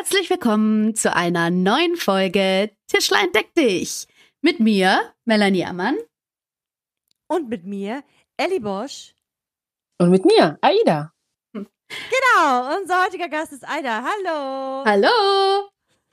Herzlich willkommen zu einer neuen Folge Tischlein deck dich. Mit mir, Melanie Ammann. Und mit mir, Ellie Bosch. Und mit mir, Aida. Genau, unser heutiger Gast ist Aida. Hallo. Hallo.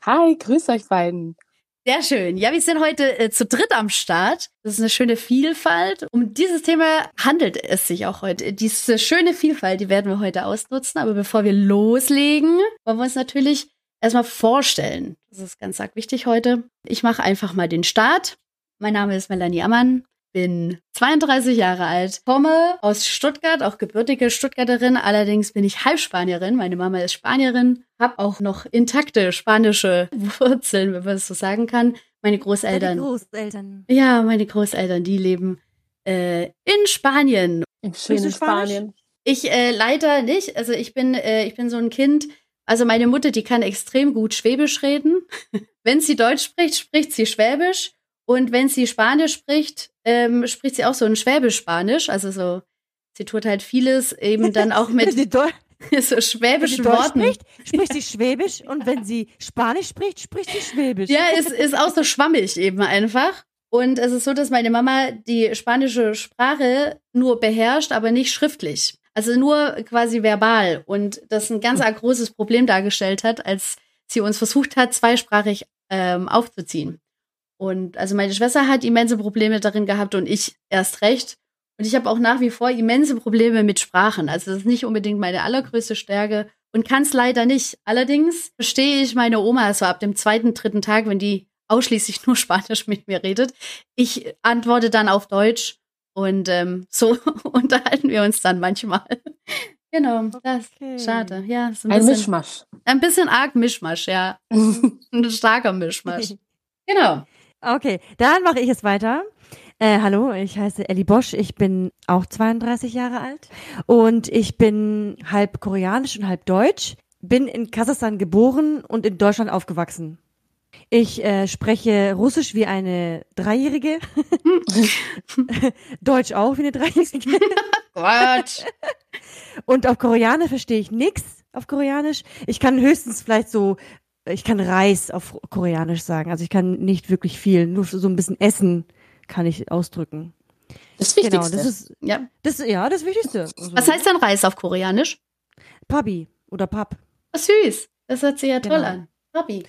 Hi, grüß euch beiden. Sehr schön. Ja, wir sind heute äh, zu dritt am Start. Das ist eine schöne Vielfalt. Um dieses Thema handelt es sich auch heute. Diese schöne Vielfalt, die werden wir heute ausnutzen. Aber bevor wir loslegen, wollen wir uns natürlich erstmal vorstellen. Das ist ganz arg wichtig heute. Ich mache einfach mal den Start. Mein Name ist Melanie Ammann bin 32 Jahre alt, komme aus Stuttgart, auch gebürtige Stuttgarterin. Allerdings bin ich Halbspanierin. Meine Mama ist Spanierin, habe auch noch intakte spanische Wurzeln, wenn man das so sagen kann. Meine Großeltern. Meine Großeltern. Ja, meine Großeltern, die leben äh, in Spanien. Im schönen Spanien. Ich äh, leider nicht. Also ich bin, äh, ich bin so ein Kind. Also meine Mutter, die kann extrem gut Schwäbisch reden. Wenn sie Deutsch spricht, spricht sie Schwäbisch. Und wenn sie Spanisch spricht, ähm, spricht sie auch so ein Schwäbisch-Spanisch. Also so, sie tut halt vieles eben dann auch mit so schwäbischen Worten. Spricht, spricht sie Schwäbisch und wenn sie Spanisch spricht, spricht sie Schwäbisch. Ja, ist, ist auch so schwammig eben einfach. Und es ist so, dass meine Mama die spanische Sprache nur beherrscht, aber nicht schriftlich. Also nur quasi verbal. Und das ein ganz großes Problem dargestellt hat, als sie uns versucht hat, zweisprachig ähm, aufzuziehen. Und also meine Schwester hat immense Probleme darin gehabt und ich erst recht. Und ich habe auch nach wie vor immense Probleme mit Sprachen. Also das ist nicht unbedingt meine allergrößte Stärke und kann es leider nicht. Allerdings verstehe ich meine Oma so ab dem zweiten, dritten Tag, wenn die ausschließlich nur Spanisch mit mir redet. Ich antworte dann auf Deutsch und ähm, so unterhalten wir uns dann manchmal. genau, das okay. schade. Ja, ein, ein bisschen, Mischmasch. Ein bisschen arg Mischmasch, ja. ein starker Mischmasch. Genau. Okay, dann mache ich es weiter. Äh, hallo, ich heiße Ellie Bosch. Ich bin auch 32 Jahre alt und ich bin halb koreanisch und halb deutsch. Bin in Kasachstan geboren und in Deutschland aufgewachsen. Ich äh, spreche Russisch wie eine Dreijährige. Deutsch auch wie eine Dreijährige. Gott. Und auf Koreanisch verstehe ich nichts auf Koreanisch. Ich kann höchstens vielleicht so ich kann Reis auf Koreanisch sagen. Also ich kann nicht wirklich viel, nur so ein bisschen Essen kann ich ausdrücken. Das Wichtigste. Genau, das ist, ja. Das, ja, das Wichtigste. Was heißt denn Reis auf Koreanisch? Pabi oder Pap. Oh, süß. Das hört sich ja toll genau. an. Pabi.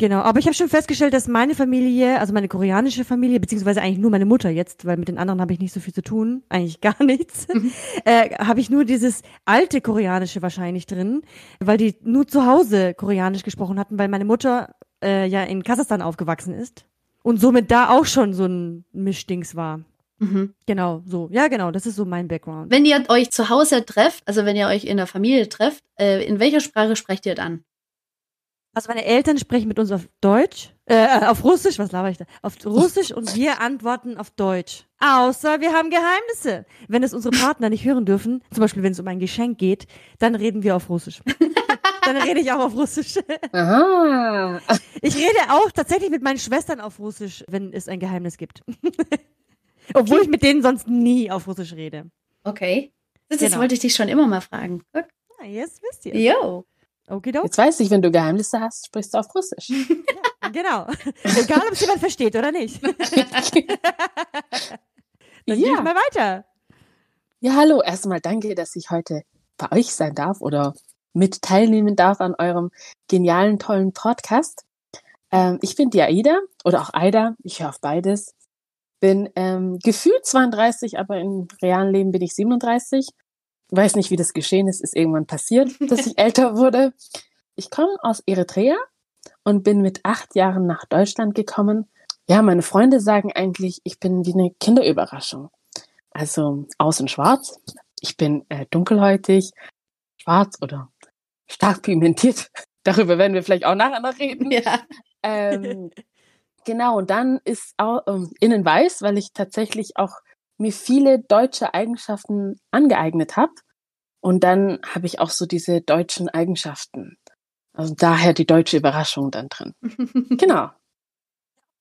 Genau, aber ich habe schon festgestellt, dass meine Familie, also meine koreanische Familie, beziehungsweise eigentlich nur meine Mutter jetzt, weil mit den anderen habe ich nicht so viel zu tun, eigentlich gar nichts, äh, habe ich nur dieses alte Koreanische wahrscheinlich drin, weil die nur zu Hause Koreanisch gesprochen hatten, weil meine Mutter äh, ja in Kasachstan aufgewachsen ist und somit da auch schon so ein Mischdings war. Mhm. Genau, so. Ja, genau, das ist so mein Background. Wenn ihr euch zu Hause trefft, also wenn ihr euch in der Familie trefft, äh, in welcher Sprache sprecht ihr dann? Also meine Eltern sprechen mit uns auf Deutsch, äh, auf Russisch, was laber ich da? Auf Russisch und wir antworten auf Deutsch. Außer wir haben Geheimnisse. Wenn es unsere Partner nicht hören dürfen, zum Beispiel wenn es um ein Geschenk geht, dann reden wir auf Russisch. dann rede ich auch auf Russisch. Aha. Ich rede auch tatsächlich mit meinen Schwestern auf Russisch, wenn es ein Geheimnis gibt. Obwohl okay. ich mit denen sonst nie auf Russisch rede. Okay. Das, genau. wollte ich dich schon immer mal fragen. Guck. Ah, jetzt wisst ihr. Yo. Okidok. Jetzt weiß ich, wenn du Geheimnisse hast, sprichst du auf Russisch. Ja, genau. Egal, ob es jemand versteht oder nicht. Dann ja. gehe mal weiter. Ja, hallo. Erstmal danke, dass ich heute bei euch sein darf oder mit teilnehmen darf an eurem genialen, tollen Podcast. Ähm, ich bin die Aida oder auch Aida. Ich höre auf beides. Bin ähm, gefühlt 32, aber im realen Leben bin ich 37 weiß nicht, wie das geschehen ist, ist irgendwann passiert, dass ich älter wurde. Ich komme aus Eritrea und bin mit acht Jahren nach Deutschland gekommen. Ja, meine Freunde sagen eigentlich, ich bin wie eine Kinderüberraschung. Also außen schwarz. Ich bin äh, dunkelhäutig, schwarz oder stark pigmentiert. Darüber werden wir vielleicht auch nachher noch reden. Ja. Ähm, genau, und dann ist auch ähm, innen weiß, weil ich tatsächlich auch mir viele deutsche Eigenschaften angeeignet habe. Und dann habe ich auch so diese deutschen Eigenschaften. Also daher die deutsche Überraschung dann drin. genau.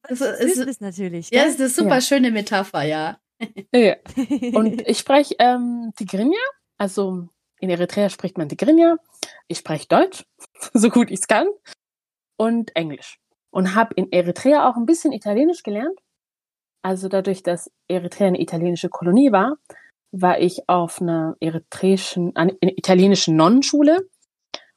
Also, es ist natürlich. Ja, es ist eine super ja. schöne Metapher, ja. ja. Und ich spreche ähm, Tigrinya, also In Eritrea spricht man Tigrinya. Ich spreche Deutsch, so gut ich es kann, und Englisch. Und habe in Eritrea auch ein bisschen Italienisch gelernt. Also dadurch, dass Eritrea eine italienische Kolonie war, war ich auf einer eritreischen, einer italienischen Nonnenschule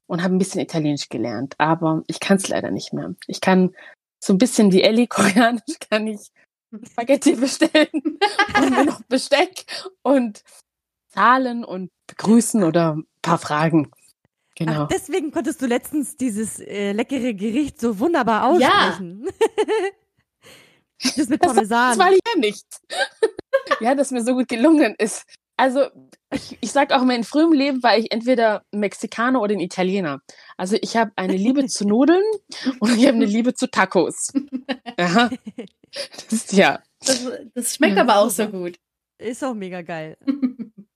und habe ein bisschen Italienisch gelernt. Aber ich kann es leider nicht mehr. Ich kann so ein bisschen wie Ellie koreanisch kann ich Spaghetti bestellen und mir noch Besteck und Zahlen und begrüßen oder ein paar Fragen. Genau. Ach, deswegen konntest du letztens dieses äh, leckere Gericht so wunderbar aussprechen. Ja. das mit Parmesan. Das, das war ja nicht. ja, das mir so gut gelungen ist. Also, ich, ich sag auch, in meinem frühen Leben war ich entweder Mexikaner oder ein Italiener. Also, ich habe eine Liebe zu Nudeln und ich habe eine Liebe zu Tacos. Aha. Das ist, ja. Das, das schmeckt ja, aber auch so gut. Ist auch mega geil.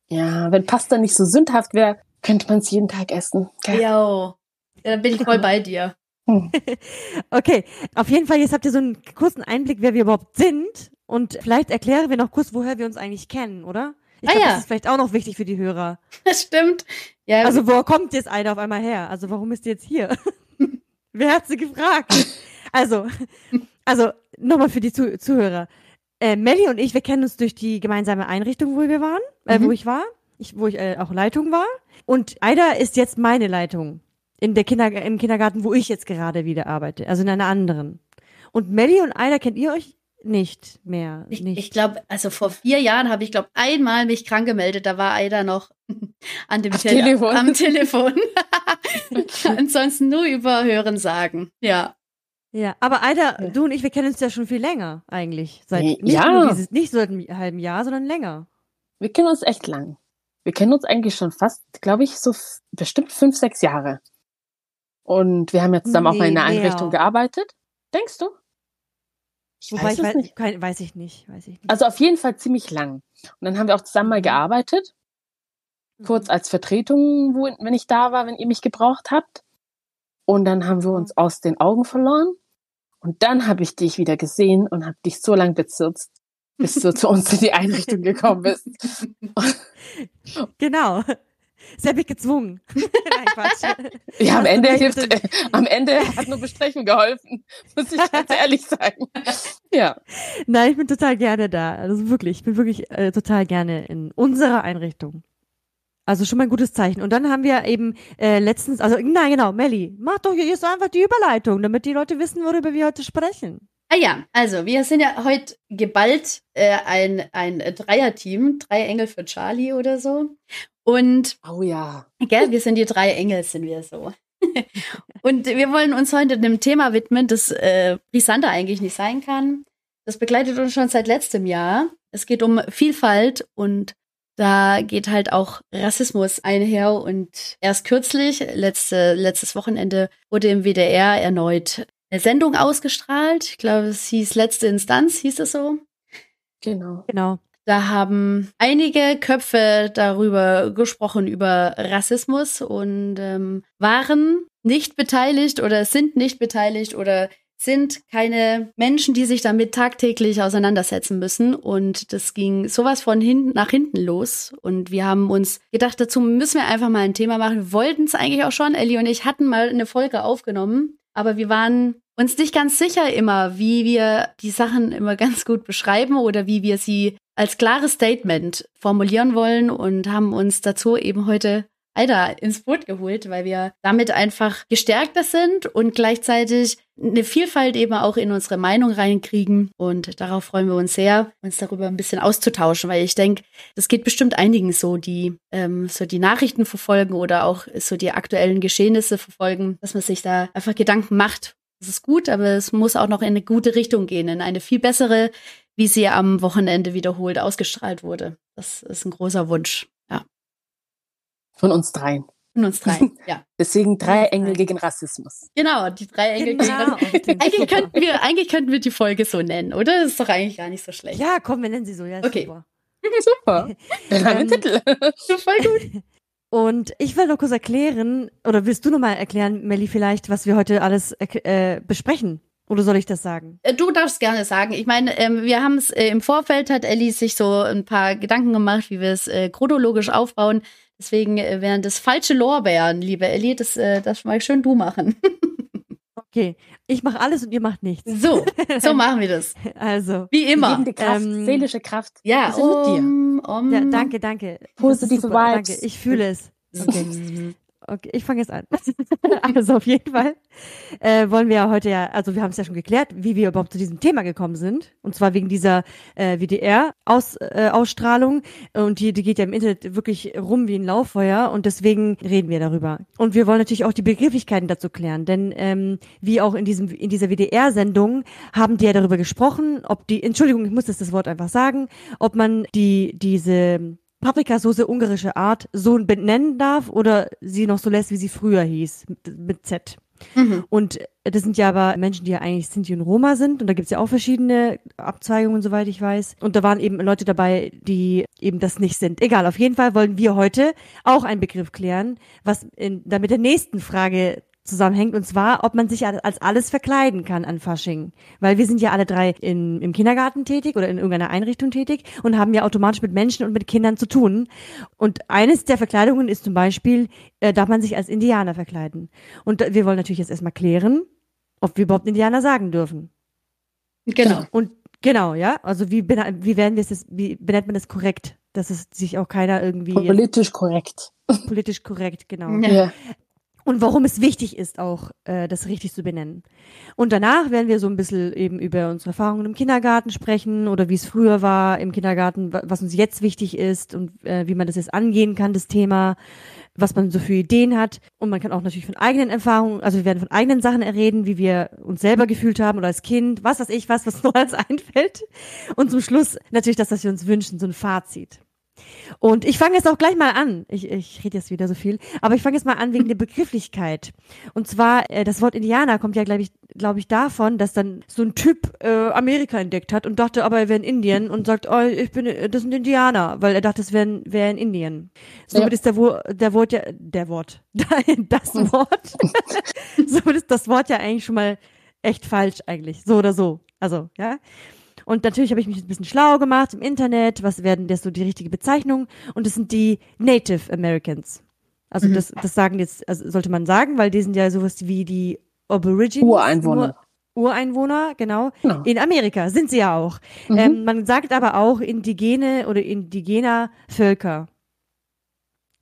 Ja, wenn Pasta nicht so sündhaft wäre, könnte man es jeden Tag essen. Ja, ja, dann bin ich voll bei dir. Hm. okay, auf jeden Fall, jetzt habt ihr so einen kurzen Einblick, wer wir überhaupt sind. Und vielleicht erklären wir noch kurz, woher wir uns eigentlich kennen, oder? Ich ah, glaube, ja. das ist vielleicht auch noch wichtig für die Hörer. Das stimmt. Ja. Also, wo kommt jetzt einer auf einmal her? Also, warum ist ihr jetzt hier? Wer hat sie gefragt? Also, also nochmal für die Zuh Zuhörer. Äh, Melly und ich, wir kennen uns durch die gemeinsame Einrichtung, wo wir waren, äh, mhm. wo ich war, ich, wo ich äh, auch Leitung war. Und Aida ist jetzt meine Leitung in der Kinder im Kindergarten, wo ich jetzt gerade wieder arbeite, also in einer anderen. Und Melly und Aida kennt ihr euch nicht mehr. Ich, nicht. ich glaube, also vor vier Jahren habe ich, glaube einmal mich krank gemeldet. Da war Aida noch an dem Tele Telefon. am Telefon. Ansonsten nur über Hören sagen. Ja. Ja, aber Aida, ja. du und ich, wir kennen uns ja schon viel länger eigentlich. Seit nicht ja. nur dieses, nicht so einem halben Jahr, sondern länger. Wir kennen uns echt lang. Wir kennen uns eigentlich schon fast, glaube ich, so bestimmt fünf, sechs Jahre. Und wir haben ja zusammen nee, auch mal in einer Einrichtung mehr. gearbeitet. Denkst du? Ich Wobei weiß, ich weiß, nicht. Kein, weiß ich nicht, weiß ich nicht. Also auf jeden Fall ziemlich lang. Und dann haben wir auch zusammen mal mhm. gearbeitet. Kurz mhm. als Vertretung, wo, wenn ich da war, wenn ihr mich gebraucht habt. Und dann haben wir uns mhm. aus den Augen verloren. Und dann habe ich dich wieder gesehen und habe dich so lang bezirzt, bis du zu uns in die Einrichtung gekommen bist. genau. Sie hat mich gezwungen. Nein, Quatsch. Ja, am Ende hilft, äh, am Ende hat nur Besprechen geholfen, muss ich ganz ehrlich sagen. Ja. Nein, ich bin total gerne da. Also wirklich, ich bin wirklich äh, total gerne in unserer Einrichtung. Also schon mal ein gutes Zeichen. Und dann haben wir eben äh, letztens, also nein, genau, Melli, mach doch jetzt einfach die Überleitung, damit die Leute wissen, worüber wir heute sprechen. Ah ja, also wir sind ja heute geballt äh, ein, ein Dreierteam, drei Engel für Charlie oder so. Und oh ja. Gell, wir sind die drei Engel, sind wir so. und wir wollen uns heute einem Thema widmen, das äh, brisanter eigentlich nicht sein kann. Das begleitet uns schon seit letztem Jahr. Es geht um Vielfalt und da geht halt auch Rassismus einher und erst kürzlich, letzte, letztes Wochenende, wurde im WDR erneut eine Sendung ausgestrahlt. Ich glaube, es hieß Letzte Instanz, hieß es so. Genau. Genau. Da haben einige Köpfe darüber gesprochen, über Rassismus und ähm, waren nicht beteiligt oder sind nicht beteiligt oder sind keine Menschen, die sich damit tagtäglich auseinandersetzen müssen. Und das ging sowas von hinten nach hinten los. Und wir haben uns gedacht, dazu müssen wir einfach mal ein Thema machen. Wir wollten es eigentlich auch schon. Ellie und ich hatten mal eine Folge aufgenommen, aber wir waren uns nicht ganz sicher immer, wie wir die Sachen immer ganz gut beschreiben oder wie wir sie als klares Statement formulieren wollen und haben uns dazu eben heute Aida ins Boot geholt, weil wir damit einfach gestärkter sind und gleichzeitig eine Vielfalt eben auch in unsere Meinung reinkriegen. Und darauf freuen wir uns sehr, uns darüber ein bisschen auszutauschen, weil ich denke, das geht bestimmt einigen so, die ähm, so die Nachrichten verfolgen oder auch so die aktuellen Geschehnisse verfolgen, dass man sich da einfach Gedanken macht. Das ist gut, aber es muss auch noch in eine gute Richtung gehen, in eine viel bessere, wie sie am Wochenende wiederholt ausgestrahlt wurde. Das ist ein großer Wunsch. Von uns dreien. Von uns dreien, ja. Deswegen drei Engel gegen Rassismus. Genau, die drei Engel genau. gegen Rassismus. eigentlich, könnten wir, eigentlich könnten wir die Folge so nennen, oder? Das ist doch eigentlich gar nicht so schlecht. Ja, komm, wir nennen sie so. Ja, okay. Super. super. Der Titel. Voll gut. Und ich will noch kurz erklären, oder willst du noch mal erklären, Melli, vielleicht, was wir heute alles äh, besprechen? Oder soll ich das sagen? Äh, du darfst gerne sagen. Ich meine, ähm, wir haben es äh, im Vorfeld, hat Ellie sich so ein paar Gedanken gemacht, wie wir es äh, chronologisch aufbauen. Deswegen äh, wären das falsche Lorbeeren, liebe Ellie. Das, äh, das mal schön du machen. Okay, ich mache alles und ihr macht nichts. So, so machen wir das. Also, Wie immer. Gebende Kraft, Ähm, seelische Kraft. Ja, sind mit dir. um, um, ja, danke, danke. Positive Vibes. Danke, ich fühle es. Okay. Okay, ich fange jetzt an. also auf jeden Fall äh, wollen wir ja heute ja, also wir haben es ja schon geklärt, wie wir überhaupt zu diesem Thema gekommen sind. Und zwar wegen dieser äh, WDR-Ausstrahlung. Äh, und die, die geht ja im Internet wirklich rum wie ein Lauffeuer und deswegen reden wir darüber. Und wir wollen natürlich auch die Begrifflichkeiten dazu klären, denn ähm, wie auch in diesem in dieser WDR-Sendung haben die ja darüber gesprochen, ob die, Entschuldigung, ich muss das, das Wort einfach sagen, ob man die diese Paprikasauce ungarische Art so benennen darf oder sie noch so lässt, wie sie früher hieß, mit, mit Z. Mhm. Und das sind ja aber Menschen, die ja eigentlich Sinti und Roma sind. Und da gibt's ja auch verschiedene Abzweigungen, soweit ich weiß. Und da waren eben Leute dabei, die eben das nicht sind. Egal, auf jeden Fall wollen wir heute auch einen Begriff klären, was in, da mit der nächsten Frage zusammenhängt, und zwar, ob man sich als alles verkleiden kann an Fasching. Weil wir sind ja alle drei in, im Kindergarten tätig oder in irgendeiner Einrichtung tätig und haben ja automatisch mit Menschen und mit Kindern zu tun. Und eines der Verkleidungen ist zum Beispiel, äh, darf man sich als Indianer verkleiden. Und wir wollen natürlich jetzt erstmal klären, ob wir überhaupt Indianer sagen dürfen. Genau. Und genau, ja, also wie, wie werden wir es, das- wie benennt man das korrekt? Dass es sich auch keiner irgendwie Politisch korrekt. politisch korrekt, genau Ja. Und warum es wichtig ist, auch äh, das richtig zu benennen. Und danach werden wir so ein bisschen eben über unsere Erfahrungen im Kindergarten sprechen oder wie es früher war im Kindergarten, wa- was uns jetzt wichtig ist und äh, wie man das jetzt angehen kann, das Thema, was man so für Ideen hat. Und man kann auch natürlich von eigenen Erfahrungen, also wir werden von eigenen Sachen reden, wie wir uns selber gefühlt haben oder als Kind, was weiß ich, was, was nur als einfällt. Und zum Schluss natürlich das, was wir uns wünschen, so ein Fazit. Und ich fange jetzt auch gleich mal an. Ich, ich rede jetzt wieder so viel, aber ich fange jetzt mal an wegen der Begrifflichkeit. Und zwar, äh, das Wort Indianer kommt ja, glaube ich, glaube ich, davon, dass dann so ein Typ äh, Amerika entdeckt hat und dachte, aber er wäre in Indien und sagt, oh, ich bin, äh, das sind Indianer, weil er dachte, es wäre wär in Indien. Somit Ja. ist der, Wo der Wort ja, der Wort, das Wort, somit ist das Wort ja eigentlich schon mal echt falsch eigentlich, so oder so. Also, ja. Und natürlich habe ich mich ein bisschen schlau gemacht im Internet, was werden das so die richtige Bezeichnung? Und das sind die Native Americans. Also Mhm. das, das sagen jetzt, also sollte man sagen, weil die sind ja sowas wie die Aborigines. Ureinwohner. Ureinwohner, genau. Genau. In Amerika sind sie ja auch. Mhm. Ähm, man sagt aber auch indigene oder indigener Völker.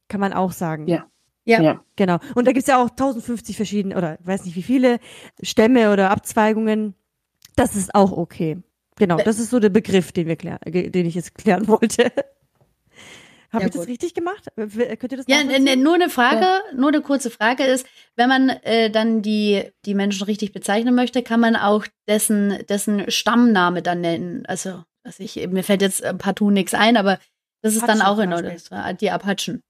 Kann man auch sagen. Ja. Ja. Ja. Genau. Und da gibt's ja auch 1050 verschiedene, oder weiß nicht wie viele Stämme oder Abzweigungen. Das ist auch okay. Genau, das ist so der Begriff, den wir klär, den ich jetzt klären wollte. Habe Ja, ich das gut. richtig gemacht? Äh, Könnt ihr das Ja, nachvollziehen? n- nur eine Frage, nur eine kurze Frage ist, wenn man äh, dann die, die Menschen richtig bezeichnen möchte, kann man auch dessen, dessen Stammname dann nennen. Also, was ich, mir fällt jetzt äh, partout nichts ein, aber das ist dann Apachen auch in Ordnung. Beispiel. Die Apachen.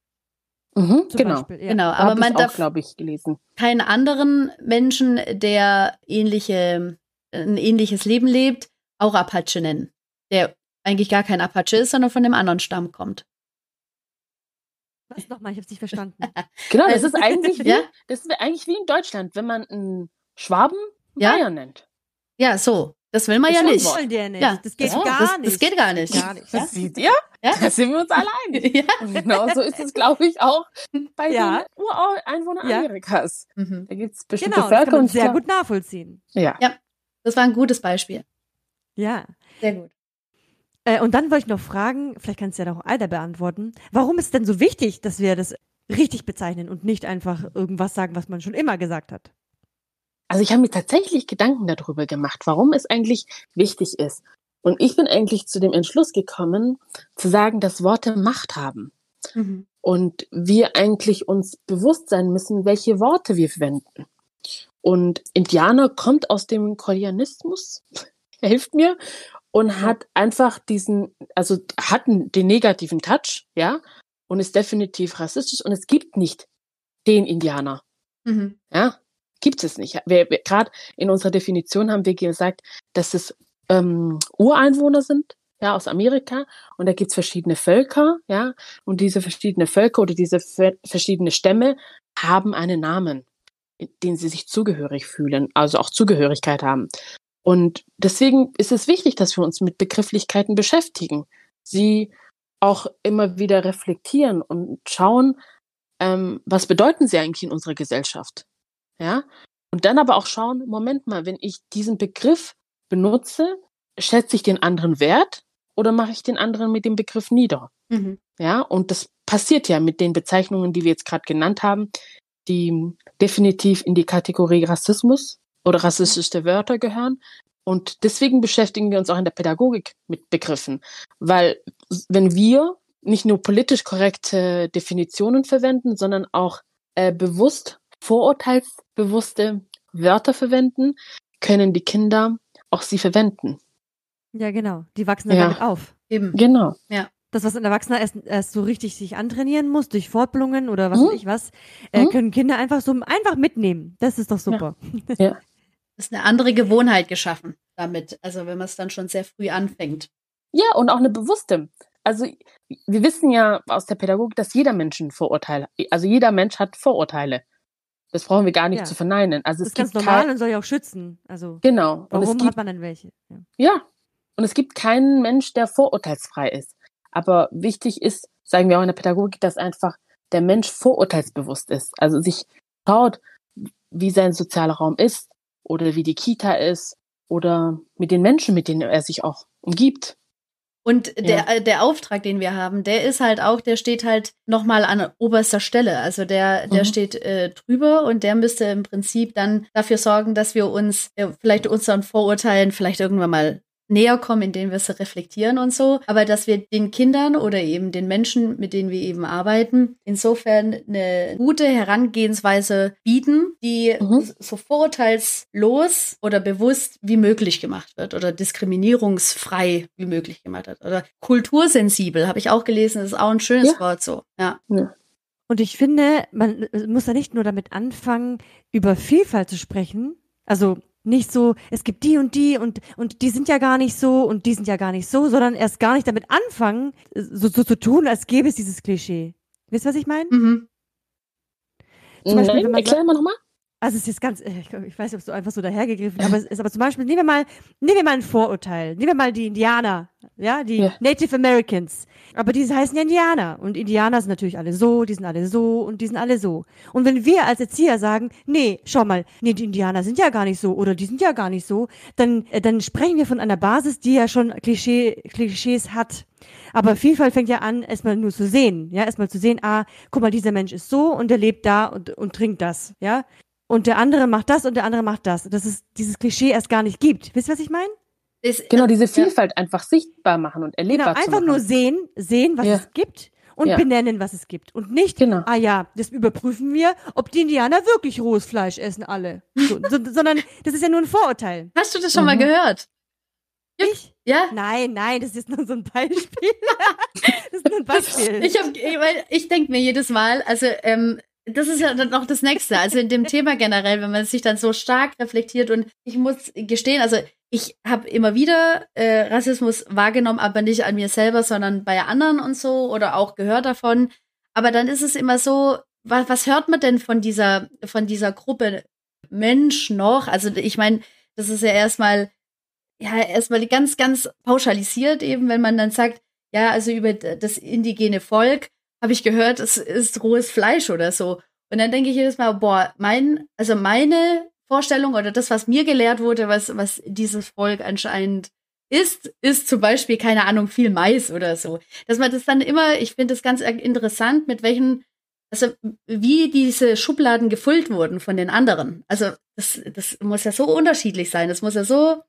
Mhm, Zum genau. Beispiel, ja. Genau, Da aber man auch, darf glaube ich, gelesen. keinen anderen Menschen, der ähnliche, ein ähnliches Leben lebt, auch Apache nennen. Der eigentlich gar kein Apache ist, sondern von einem anderen Stamm kommt. Was nochmal? Ich habe nicht verstanden. Genau, das Also- ist eigentlich wie, Ja? das ist eigentlich wie in Deutschland, wenn man einen Schwaben Ja? Bayern nennt. Ja, so. Das will man Ist ja nicht. wollen die ja nicht. Ja, das geht ja, gar das, nicht. das geht gar nicht. Gar nicht. Das seht ihr? Ja? Da sind wir uns alle einig. Ja. Und genau so ist es, glaube ich, auch bei Ja. den Ureinwohnern Ja. Amerikas. Mhm. Da gibt es bestimmte Genau, das Völker kann man sehr gut nachvollziehen. Ja. Das war ein gutes Beispiel. Ja. Sehr gut. Äh, und dann wollte ich noch fragen, vielleicht kannst du ja noch Alter beantworten, warum ist es denn so wichtig, dass wir das richtig bezeichnen und nicht einfach irgendwas sagen, was man schon immer gesagt hat? Also ich habe mir tatsächlich Gedanken darüber gemacht, warum es eigentlich wichtig ist. Und ich bin eigentlich zu dem Entschluss gekommen, zu sagen, dass Worte Macht haben. Mhm. Und wir eigentlich uns bewusst sein müssen, welche Worte wir verwenden. Und Indianer kommt aus dem Koreanismus, hilft mir, und hat einfach diesen, also hat den negativen Touch, ja, und ist definitiv rassistisch. Und es gibt nicht den Indianer. Mhm. Ja, gibt es nicht. Wir, wir, Gerade in unserer Definition haben wir gesagt, dass es ähm, Ureinwohner sind, ja, aus Amerika. Und da gibt es verschiedene Völker, ja. Und diese verschiedenen Völker oder diese ver verschiedene Stämme haben einen Namen, den sie sich zugehörig fühlen, also auch Zugehörigkeit haben. Und deswegen ist es wichtig, dass wir uns mit Begrifflichkeiten beschäftigen, sie auch immer wieder reflektieren und schauen, ähm, was bedeuten sie eigentlich in unserer Gesellschaft? Ja. Und dann aber auch schauen, Moment mal, wenn ich diesen Begriff benutze, schätze ich den anderen wert oder mache ich den anderen mit dem Begriff nieder? Mhm. Ja, und das passiert ja mit den Bezeichnungen, die wir jetzt gerade genannt haben, die definitiv in die Kategorie Rassismus oder rassistische Wörter gehören. Und deswegen beschäftigen wir uns auch in der Pädagogik mit Begriffen, weil wenn wir nicht nur politisch korrekte Definitionen verwenden, sondern auch äh, bewusst vorurteilsbewusste Wörter verwenden, können die Kinder auch sie verwenden. Ja, genau. Die wachsen dann ja. damit auf. Eben. Genau. Ja. Das, was ein Erwachsener erst, erst so richtig sich antrainieren muss, durch Fortbildungen oder was mhm. weiß ich was, äh, mhm. können Kinder einfach so einfach mitnehmen. Das ist doch super. Ja. ja. Ist eine andere Gewohnheit geschaffen damit. Also wenn man es dann schon sehr früh anfängt. Ja, und auch eine bewusste. Also wir wissen ja aus der Pädagogik, dass jeder Mensch ein Vorurteil, also jeder Mensch hat Vorurteile. Das brauchen wir gar nicht ja. zu verneinen. Also das ist ganz normal und soll ja auch schützen. Also genau. Warum gibt, hat man denn welche? Ja. ja. Und es gibt keinen Mensch, der vorurteilsfrei ist. Aber wichtig ist, sagen wir auch in der Pädagogik, dass einfach der Mensch vorurteilsbewusst ist. Also sich schaut, wie sein sozialer Raum ist oder wie die Kita ist oder mit den Menschen, mit denen er sich auch umgibt. Und der, ja. der Auftrag, den wir haben, der ist halt auch, der steht halt nochmal an oberster Stelle. Also der, der mhm. steht äh, drüber und der müsste im Prinzip dann dafür sorgen, dass wir uns äh, vielleicht unseren Vorurteilen vielleicht irgendwann mal näher kommen, indem wir sie reflektieren und so, aber dass wir den Kindern oder eben den Menschen, mit denen wir eben arbeiten, insofern eine gute Herangehensweise bieten, die mhm. so vorurteilslos oder bewusst wie möglich gemacht wird oder diskriminierungsfrei wie möglich gemacht wird oder kultursensibel, habe ich auch gelesen, das ist auch ein schönes ja. Wort so. Ja. ja. Und ich finde, man muss da nicht nur damit anfangen, über Vielfalt zu sprechen, also nicht so, es gibt die und die und, und die sind ja gar nicht so und die sind ja gar nicht so, sondern erst gar nicht damit anfangen, so, so zu tun, als gäbe es dieses Klischee. Wisst ihr, was ich meine? Mhm. Zum Beispiel, Nein, erklär mal nochmal. Also es ist jetzt ganz, äh, ich weiß nicht, ob es so einfach so dahergegriffen aber es ist aber zum Beispiel, nehmen wir mal, nehmen wir mal ein Vorurteil. Nehmen wir mal die Indianer, ja, die ja. Native Americans. Aber die heißen ja Indianer. Und Indianer sind natürlich alle so, die sind alle so und die sind alle so. Und wenn wir als Erzieher sagen, nee, schau mal, nee, die Indianer sind ja gar nicht so oder die sind ja gar nicht so, dann, äh, dann sprechen wir von einer Basis, die ja schon Klischee, Klischees hat. Aber Vielfalt fängt ja an, erstmal nur zu sehen, ja, erstmal zu sehen, ah, guck mal, dieser Mensch ist so und der lebt da und, und trinkt das, ja. Und der andere macht das und der andere macht das. Dass es dieses Klischee erst gar nicht gibt. Wisst ihr, was ich meine? Genau, diese Vielfalt ja. einfach sichtbar machen und erlebbar genau, einfach nur sehen, sehen, was ja. es gibt und ja. benennen, was es gibt. Und nicht, genau. ah ja, das überprüfen wir, ob die Indianer wirklich rohes Fleisch essen, alle. So, so, sondern das ist ja nur ein Vorurteil. Hast du das schon mhm. mal gehört? Ich? Ja? Nein, nein, das ist nur so ein Beispiel. das ist nur ein Beispiel. Ich, ich, ich denke mir jedes Mal, also ähm, das ist ja dann noch das Nächste. Also in dem Thema generell, wenn man sich dann so stark reflektiert und ich muss gestehen, also ich habe immer wieder äh, Rassismus wahrgenommen, aber nicht an mir selber, sondern bei anderen und so oder auch gehört davon. Aber dann ist es immer so, was, was hört man denn von dieser von dieser Gruppe Mensch noch? Also ich meine, das ist ja erstmal ja erstmal ganz ganz pauschalisiert eben, wenn man dann sagt, ja also über das indigene Volk habe ich gehört, es ist rohes Fleisch oder so. Und dann denke ich jedes Mal, boah, mein, also meine Vorstellung oder das, was mir gelehrt wurde, was, was dieses Volk anscheinend ist, ist zum Beispiel, keine Ahnung, viel Mais oder so. Dass man das dann immer, ich finde das ganz interessant, mit welchen, also wie diese Schubladen gefüllt wurden von den anderen. Also das, das muss ja so unterschiedlich sein. Das muss ja so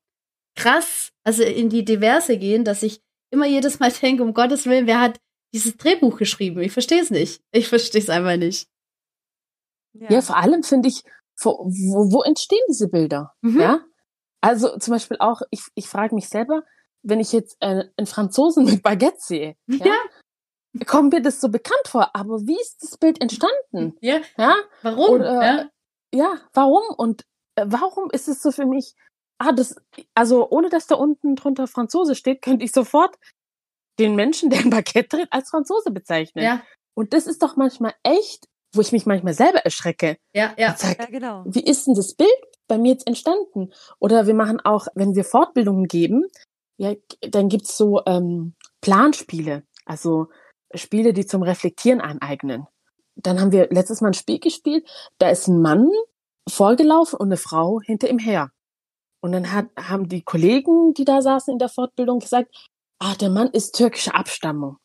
krass, also in die Diverse gehen, dass ich immer jedes Mal denke, um Gottes Willen, wer hat dieses Drehbuch geschrieben? Ich verstehe es nicht. Ich verstehe es einfach nicht. Ja, ja vor allem finde ich, wo, wo, wo, entstehen diese Bilder? Mhm. Ja? Also zum Beispiel auch, ich, ich frage mich selber, wenn ich jetzt äh, einen Franzosen mit Baguette sehe, ja? ja? kommt mir das so bekannt vor, aber wie ist das Bild entstanden? Ja. ja? Warum? Oder, ja? ja, warum? Und äh, warum ist es so für mich, ah, das, also ohne dass da unten drunter Franzose steht, könnte ich sofort den Menschen, der ein Baguette tritt, als Franzose bezeichnen. Ja. Und das ist doch manchmal echt, wo ich mich manchmal selber erschrecke. Ja, ja. Sag, ja, genau. Wie ist denn das Bild bei mir jetzt entstanden? Oder wir machen auch, wenn wir Fortbildungen geben, ja, dann gibt's so ähm, Planspiele. Also Spiele, die zum Reflektieren aneignen. Dann haben wir letztes Mal ein Spiel gespielt, da ist ein Mann vorgelaufen und eine Frau hinter ihm her. Und dann hat, haben die Kollegen, die da saßen in der Fortbildung, gesagt, ah, der Mann ist türkischer Abstammung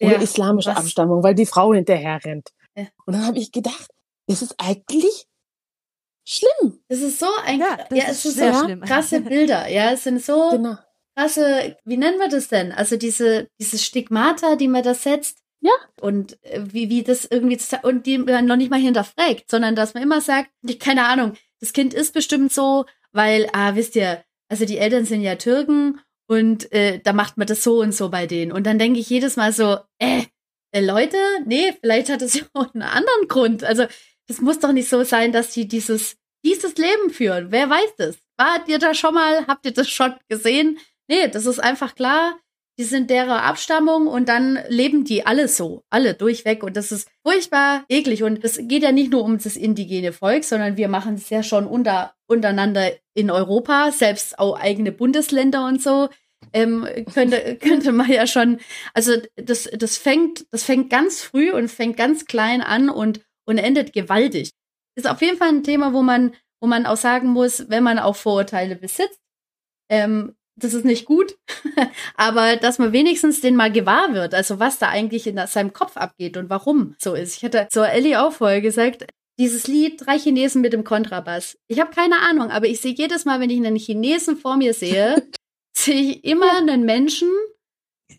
oder ja, islamischer was? Abstammung, weil die Frau hinterher rennt. Ja. Und dann habe ich gedacht, das ist eigentlich schlimm. Das ist so ein, ja, ja es ist so schlimm. krasse Bilder. Ja, es sind so genau. krasse, wie nennen wir das denn? Also diese, diese Stigmata, die man da setzt. Ja. Und äh, wie, wie das irgendwie, und die man noch nicht mal hinterfragt, sondern dass man immer sagt, keine Ahnung, das Kind ist bestimmt so, weil, ah, wisst ihr, also die Eltern sind ja Türken und äh, da macht man das so und so bei denen. Und dann denke ich jedes Mal so, äh, äh, Leute, nee, vielleicht hat es ja auch einen anderen Grund. Also das muss doch nicht so sein, dass sie dieses, dieses Leben führen. Wer weiß das? Wart ihr da schon mal? Habt ihr das schon gesehen? Nee, das ist einfach klar. Die sind derer Abstammung und dann leben die alle so, alle durchweg. Und das ist furchtbar eklig. Und es geht ja nicht nur um das indigene Volk, sondern wir machen es ja schon unter, untereinander in Europa, selbst auch eigene Bundesländer und so. Ähm, könnte, könnte man ja schon, also das, das fängt, das fängt ganz früh und fängt ganz klein an und, und endet gewaltig. Ist auf jeden Fall ein Thema, wo man, wo man auch sagen muss, wenn man auch Vorurteile besitzt, ähm, das ist nicht gut, aber dass man wenigstens den mal gewahr wird, also was da eigentlich in seinem Kopf abgeht und warum so ist. Ich hatte zur Ellie auch vorher gesagt, dieses Lied Drei Chinesen mit dem Kontrabass. Ich habe keine Ahnung, aber ich sehe jedes Mal, wenn ich einen Chinesen vor mir sehe, sehe ich immer einen Menschen,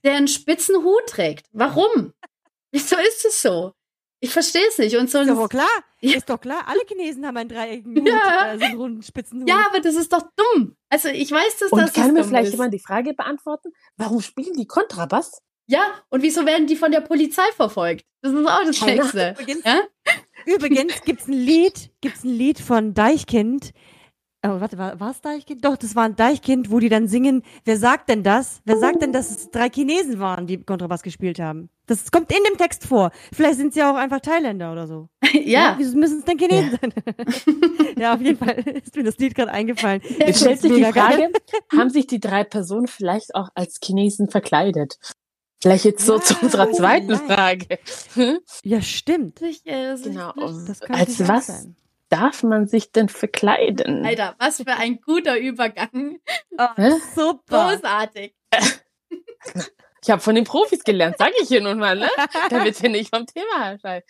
der einen spitzen Hut trägt. Warum? Wieso ist es so? Ich verstehe es nicht. Und so ist doch klar. Ja. Ist doch klar. Alle Chinesen haben einen dreieckigen Hut, ja. also einen runden Spitzenhut. Ja, aber das ist doch dumm. Also ich weiß, dass und das kann mir vielleicht ist. jemand die Frage beantworten, warum spielen die Kontrabass? Ja, und wieso werden die von der Polizei verfolgt? Das ist auch das Schlechteste. Ja? Übrigens gibt's ein Lied, gibt's ein Lied von Deichkind, Oh, warte, war, es Deichkind? Doch, das war ein Deichkind, wo die dann singen, wer sagt denn das? Wer sagt denn, dass es drei Chinesen waren, die Kontrabass gespielt haben? Das kommt in dem Text vor. Vielleicht sind sie ja auch einfach Thailänder oder so. ja. ja wieso müssen es denn Chinesen ja. sein? ja, auf jeden Fall ist mir das Lied gerade eingefallen. Jetzt stellt sich die Frage, haben sich die drei Personen vielleicht auch als Chinesen verkleidet? Vielleicht jetzt so ja, zu unserer zweiten oh, Frage. Hm? Ja, stimmt. Ich, äh, genau. als was? Sein darf man sich denn verkleiden? Alter, was für ein guter Übergang. Oh, super. Großartig. Ich habe von den Profis gelernt, sage ich hier nun mal, ne? Damit wir nicht vom Thema herschalten.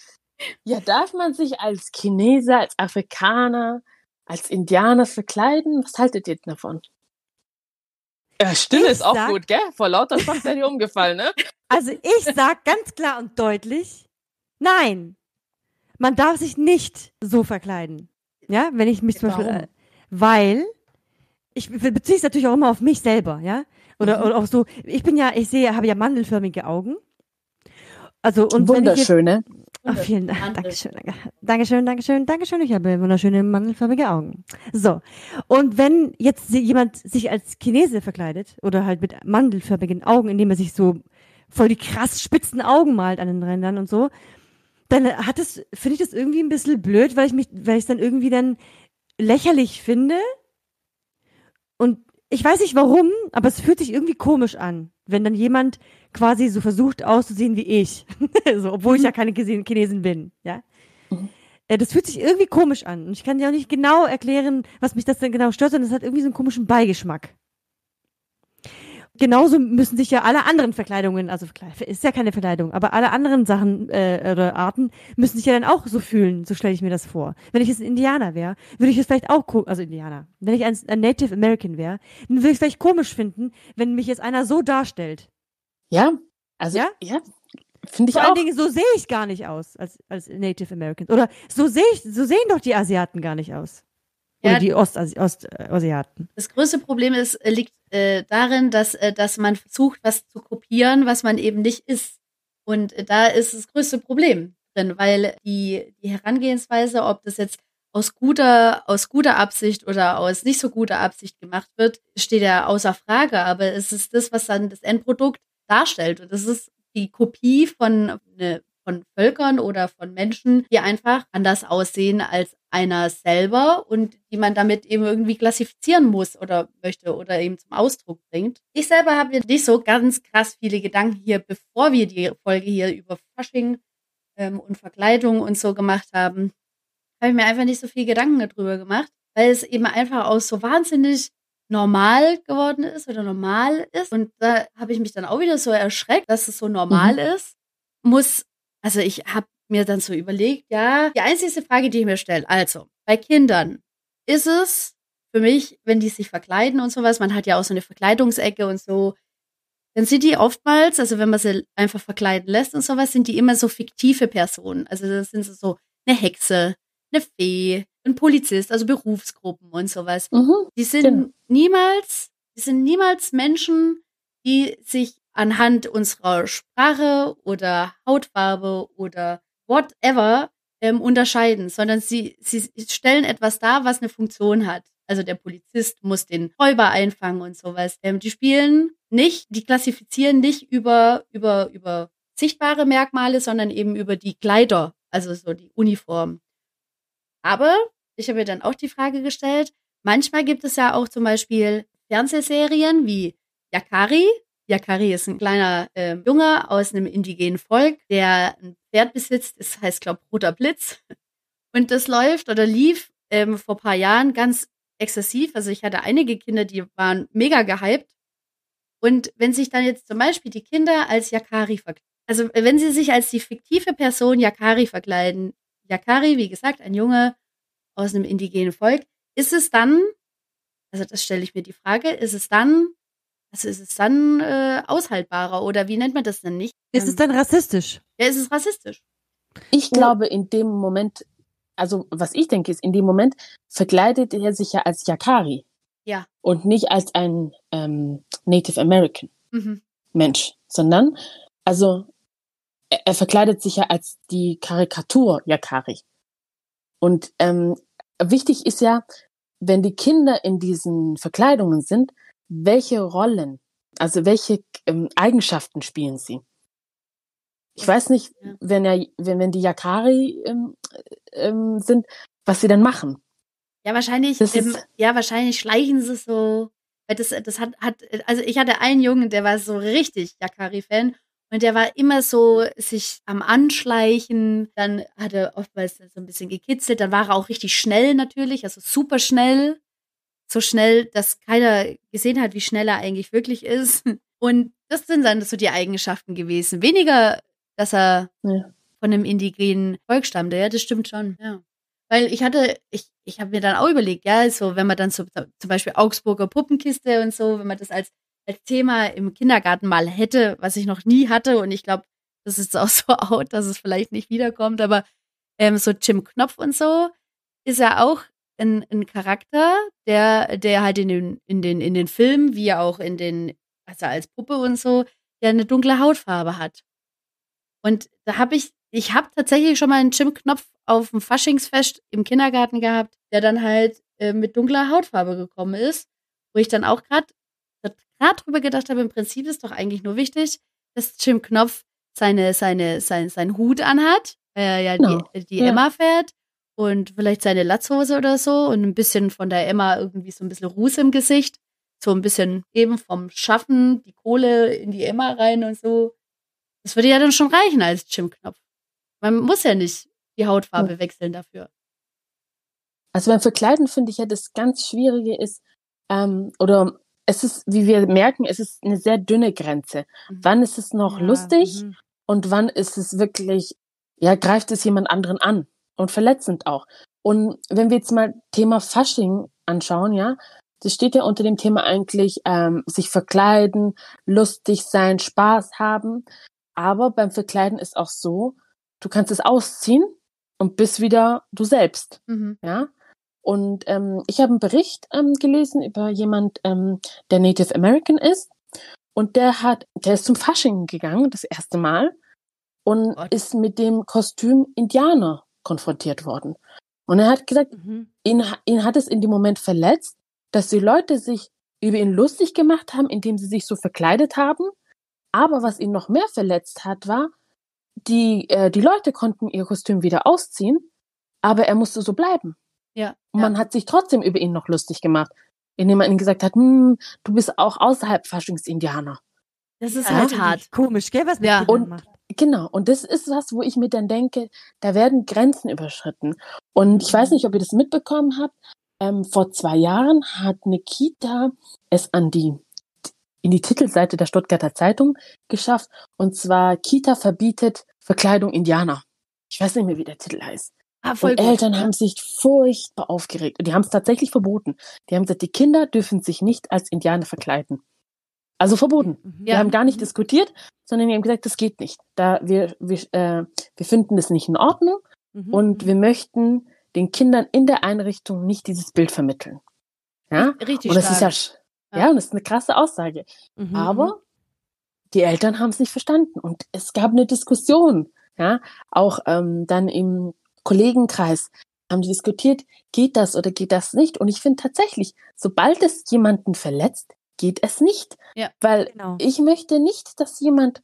Ja, darf man sich als Chineser, als Afrikaner, als Indianer verkleiden? Was haltet ihr davon? Ja, Stille ich ist auch sag, gut, gell? Vor lauter Schock seid ihr umgefallen, ne? Also ich sag ganz klar und deutlich, nein man darf sich nicht so verkleiden. Ja, wenn ich mich zum Beispiel, äh, weil ich beziehe es natürlich auch immer auf mich selber, ja, oder, mhm. oder auch so. Ich bin ja, ich sehe, habe ja mandelförmige Augen. Also und wunderschöne. Ach, vielen Dank. Dankeschön, danke. Dankeschön, Dankeschön, Dankeschön. Ich habe wunderschöne mandelförmige Augen. So. Und wenn jetzt jemand sich als Chinese verkleidet oder halt mit mandelförmigen Augen, indem er sich so voll die krass spitzen Augen malt an den Rändern und so, dann hat es, finde ich das irgendwie ein bisschen blöd, weil ich mich, weil ich es dann irgendwie dann lächerlich finde. Und ich weiß nicht warum, aber es fühlt sich irgendwie komisch an, wenn dann jemand quasi so versucht auszusehen wie ich. so, obwohl ich ja keine Chinesin bin, ja. Mhm. Äh, das fühlt sich irgendwie komisch an. Und ich kann dir auch nicht genau erklären, was mich das denn genau stört, sondern es hat irgendwie so einen komischen Beigeschmack genauso müssen sich ja alle anderen Verkleidungen, also ist ja keine Verkleidung, aber alle anderen Sachen äh, oder Arten müssen sich ja dann auch so fühlen, so stelle ich mir das vor. Wenn ich jetzt ein Indianer wäre, würde ich es vielleicht auch, also Indianer, wenn ich ein, ein Native American wäre, dann würde ich es vielleicht komisch finden, wenn mich jetzt einer so darstellt. Ja, also ja, ja finde ich Vor auch. allen Dingen, so sehe ich gar nicht aus als, als Native American. Oder so sehe ich, so sehen doch die Asiaten gar nicht aus. Oder ja, die Ostasiaten. Ost, äh, das größte Problem ist, äh, liegt äh, darin, dass, äh, dass man versucht, was zu kopieren, was man eben nicht ist. Und äh, da ist das größte Problem drin, weil die, die Herangehensweise, ob das jetzt aus guter, aus guter Absicht oder aus nicht so guter Absicht gemacht wird, steht ja außer Frage. Aber es ist das, was dann das Endprodukt darstellt. Und das ist die Kopie von, eine von Völkern oder von Menschen, die einfach anders aussehen als einer selber und die man damit eben irgendwie klassifizieren muss oder möchte oder eben zum Ausdruck bringt. Ich selber habe mir nicht so ganz krass viele Gedanken hier, bevor wir die Folge hier über Fasching ähm, und Verkleidung und so gemacht haben, habe ich mir einfach nicht so viel Gedanken darüber gemacht, weil es eben einfach auch so wahnsinnig normal geworden ist oder normal ist. Und da habe ich mich dann auch wieder so erschreckt, dass es so normal mhm. ist. Muss, also ich habe mir dann so überlegt, ja, die einzige Frage, die ich mir stelle, also bei Kindern ist es für mich, wenn die sich verkleiden und sowas, man hat ja auch so eine Verkleidungsecke und so, dann sind die oftmals, also wenn man sie einfach verkleiden lässt und sowas, sind die immer so fiktive Personen. Also das sind so eine Hexe, eine Fee, ein Polizist, also Berufsgruppen und sowas. Mhm, die sind genau. niemals, die sind niemals Menschen, die sich anhand unserer Sprache oder Hautfarbe oder whatever ähm, unterscheiden, sondern sie, sie stellen etwas dar, was eine Funktion hat. Also der Polizist muss den Räuber einfangen und sowas. Ähm, die spielen nicht, die klassifizieren nicht über, über, über sichtbare Merkmale, sondern eben über die Kleider, also so die Uniform. Aber ich habe mir dann auch die Frage gestellt, manchmal gibt es ja auch zum Beispiel Fernsehserien wie Yakari. Yakari ist ein kleiner äh, Junge aus einem indigenen Volk, der ein Pferd besitzt. Das heißt, glaube Roter Blitz. Und das läuft oder lief ähm, vor paar Jahren ganz exzessiv. Also ich hatte einige Kinder, die waren mega gehypt. Und wenn sich dann jetzt zum Beispiel die Kinder als Yakari verkleiden, also wenn sie sich als die fiktive Person Yakari verkleiden, Yakari, wie gesagt, ein Junge aus einem indigenen Volk, ist es dann, also das stelle ich mir die Frage, ist es dann, also ist es dann äh, aushaltbarer oder wie nennt man das denn nicht? Ist es ähm, dann rassistisch? Ja, ist es rassistisch? Ich glaube, in dem Moment, also was ich denke, ist, in dem Moment verkleidet er sich ja als Yakari. Ja. Und nicht als ein ähm, Native American mhm. Mensch, sondern, also er, er verkleidet sich ja als die Karikatur Yakari. Und ähm, wichtig ist ja, wenn die Kinder in diesen Verkleidungen sind, welche Rollen, also welche ähm, Eigenschaften spielen sie? Ich weiß nicht, wenn er, wenn, wenn die Yakari ähm, ähm, sind, was sie dann machen. Ja, wahrscheinlich, ähm, ja, wahrscheinlich schleichen sie so. Weil das, das hat, hat, also ich hatte einen Jungen, der war so richtig Yakari-Fan und der war immer so sich am Anschleichen. Dann hat er oftmals so ein bisschen gekitzelt. Dann war er auch richtig schnell natürlich, also super schnell. So schnell, dass keiner gesehen hat, wie schnell er eigentlich wirklich ist. Und das sind dann so die Eigenschaften gewesen. Weniger, dass er ja. von einem indigenen Volk stammte. Ja, das stimmt schon, ja. Weil ich hatte, ich, ich habe mir dann auch überlegt, ja, so wenn man dann so zum Beispiel Augsburger Puppenkiste und so, wenn man das als als Thema im Kindergarten mal hätte, was ich noch nie hatte. Und ich glaube, das ist auch so out, dass es vielleicht nicht wiederkommt. Aber ähm, so Jim Knopf und so ist ja auch ein, ein Charakter, der, der halt in den, in den, in den Filmen, wie auch in den, also als Puppe und so, der eine dunkle Hautfarbe hat. Und da habe ich, ich habe tatsächlich schon mal einen Jim Knopf auf dem Faschingsfest im Kindergarten gehabt, der dann halt äh, mit dunkler Hautfarbe gekommen ist, wo ich dann auch gerade gerade drüber gedacht habe, im Prinzip ist doch eigentlich nur wichtig, dass Jim Knopf seine, seine, sein, seinen Hut anhat, weil er ja genau. die, die ja. Emma fährt und vielleicht seine Latzhose oder so und ein bisschen von der Emma irgendwie so ein bisschen Ruß im Gesicht. So ein bisschen eben vom Schaffen, die Kohle in die Emma rein und so. Das würde ja dann schon reichen als Jim Knopf. Man muss ja nicht die Hautfarbe ja. wechseln dafür. Also beim Verkleiden finde ich ja das ganz Schwierige ist, ähm, oder es ist, wie wir merken, es ist eine sehr dünne Grenze. Mhm. Wann ist es noch ja, lustig mhm. und wann ist es wirklich, ja, greift es jemand anderen an und verletzend auch. Und wenn wir jetzt mal Thema Fasching anschauen, ja, das steht ja unter dem Thema eigentlich ähm, sich verkleiden, lustig sein, Spaß haben. Aber beim Verkleiden ist auch so, du kannst es ausziehen und bist wieder du selbst. Mhm. Ja, und ähm, ich habe einen Bericht ähm, gelesen über jemand, ähm, der Native American ist. Und der hat, der ist zum Fasching gegangen, das erste Mal, und What? ist mit dem Kostüm Indianer konfrontiert worden. Und er hat gesagt, mhm. ihn, ihn hat es in dem Moment verletzt, dass die Leute sich über ihn lustig gemacht haben, indem sie sich so verkleidet haben. Aber was ihn noch mehr verletzt hat, war, die, äh, die Leute konnten ihr Kostüm wieder ausziehen, aber er musste so bleiben. Ja. Und man hat sich trotzdem über ihn noch lustig gemacht, indem man ihm gesagt hat, hm, du bist auch außerhalb Faschingsindianer. Das ist Ja. halt hart. Komisch, gell, was Ja. Und- macht. Genau, und das ist was, wo ich mir dann denke, da werden Grenzen überschritten. Und ich weiß nicht, ob ihr das mitbekommen habt. Ähm, vor zwei Jahren hat eine Kita es an die in die Titelseite der Stuttgarter Zeitung geschafft. Und zwar Kita verbietet Verkleidung Indianer. Ich weiß nicht mehr, wie der Titel heißt. Ah, Und gut. Eltern haben sich furchtbar aufgeregt. Und die haben es tatsächlich verboten. Die haben gesagt, die Kinder dürfen sich nicht als Indianer verkleiden. Also verboten. Mhm. Wir Ja. haben gar nicht diskutiert, sondern wir haben gesagt, das geht nicht. Da wir, wir, äh, wir finden das nicht in Ordnung Mhm. und wir möchten den Kindern in der Einrichtung nicht dieses Bild vermitteln. Ja? Richtig Und das ist ja, stark. ja, und das ist eine krasse Aussage. Mhm. Aber die Eltern haben es nicht verstanden und es gab eine Diskussion. Ja, auch ähm, dann im Kollegenkreis haben die diskutiert, geht das oder geht das nicht? Und ich finde tatsächlich, sobald es jemanden verletzt, geht es nicht. Ja. Weil Genau. ich möchte nicht, dass jemand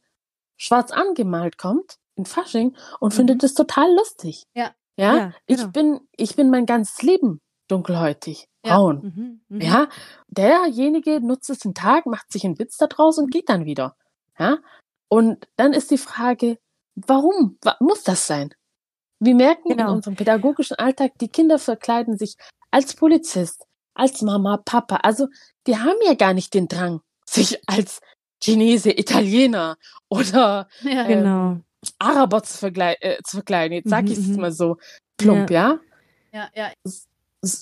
schwarz angemalt kommt in Fasching und Mhm. findet es total lustig. Ja. Ja, Ja, genau. ich bin, ich bin mein ganzes Leben dunkelhäutig, braun. Mhm. Mhm. Ja, derjenige nutzt es einen Tag, macht sich einen Witz daraus und geht dann wieder. Ja, und dann ist die Frage, warum Wa- muss das sein? Wir merken in Genau. unserem pädagogischen Alltag, die Kinder verkleiden sich als Polizist, als Mama, Papa. Also, die haben ja gar nicht den Drang, sich als Chinese, Italiener oder Ja. äh, Genau. Araber zu, verglei- äh, zu verkleiden. Jetzt sag Mhm, ich es mhm. mal so plump, ja. ja, ja.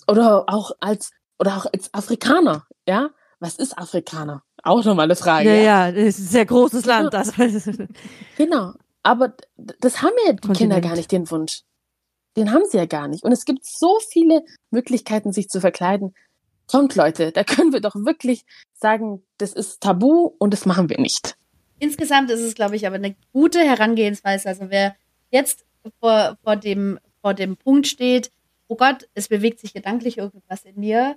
Oder auch als oder auch als Afrikaner, ja? Was ist Afrikaner? Auch nochmal eine Frage. Ja, Ja, ja, das ist ein sehr großes Land. Das. Genau. Aber das haben ja die Kinder Kontinent. gar nicht, den Wunsch. Den haben sie ja gar nicht. Und es gibt so viele Möglichkeiten, sich zu verkleiden. Kommt, Leute, da können wir doch wirklich sagen, das ist tabu und das machen wir nicht. Insgesamt ist es, glaube ich, aber eine gute Herangehensweise. Also wer jetzt vor, vor, dem, vor dem Punkt steht, oh Gott, es bewegt sich gedanklich irgendwas in mir.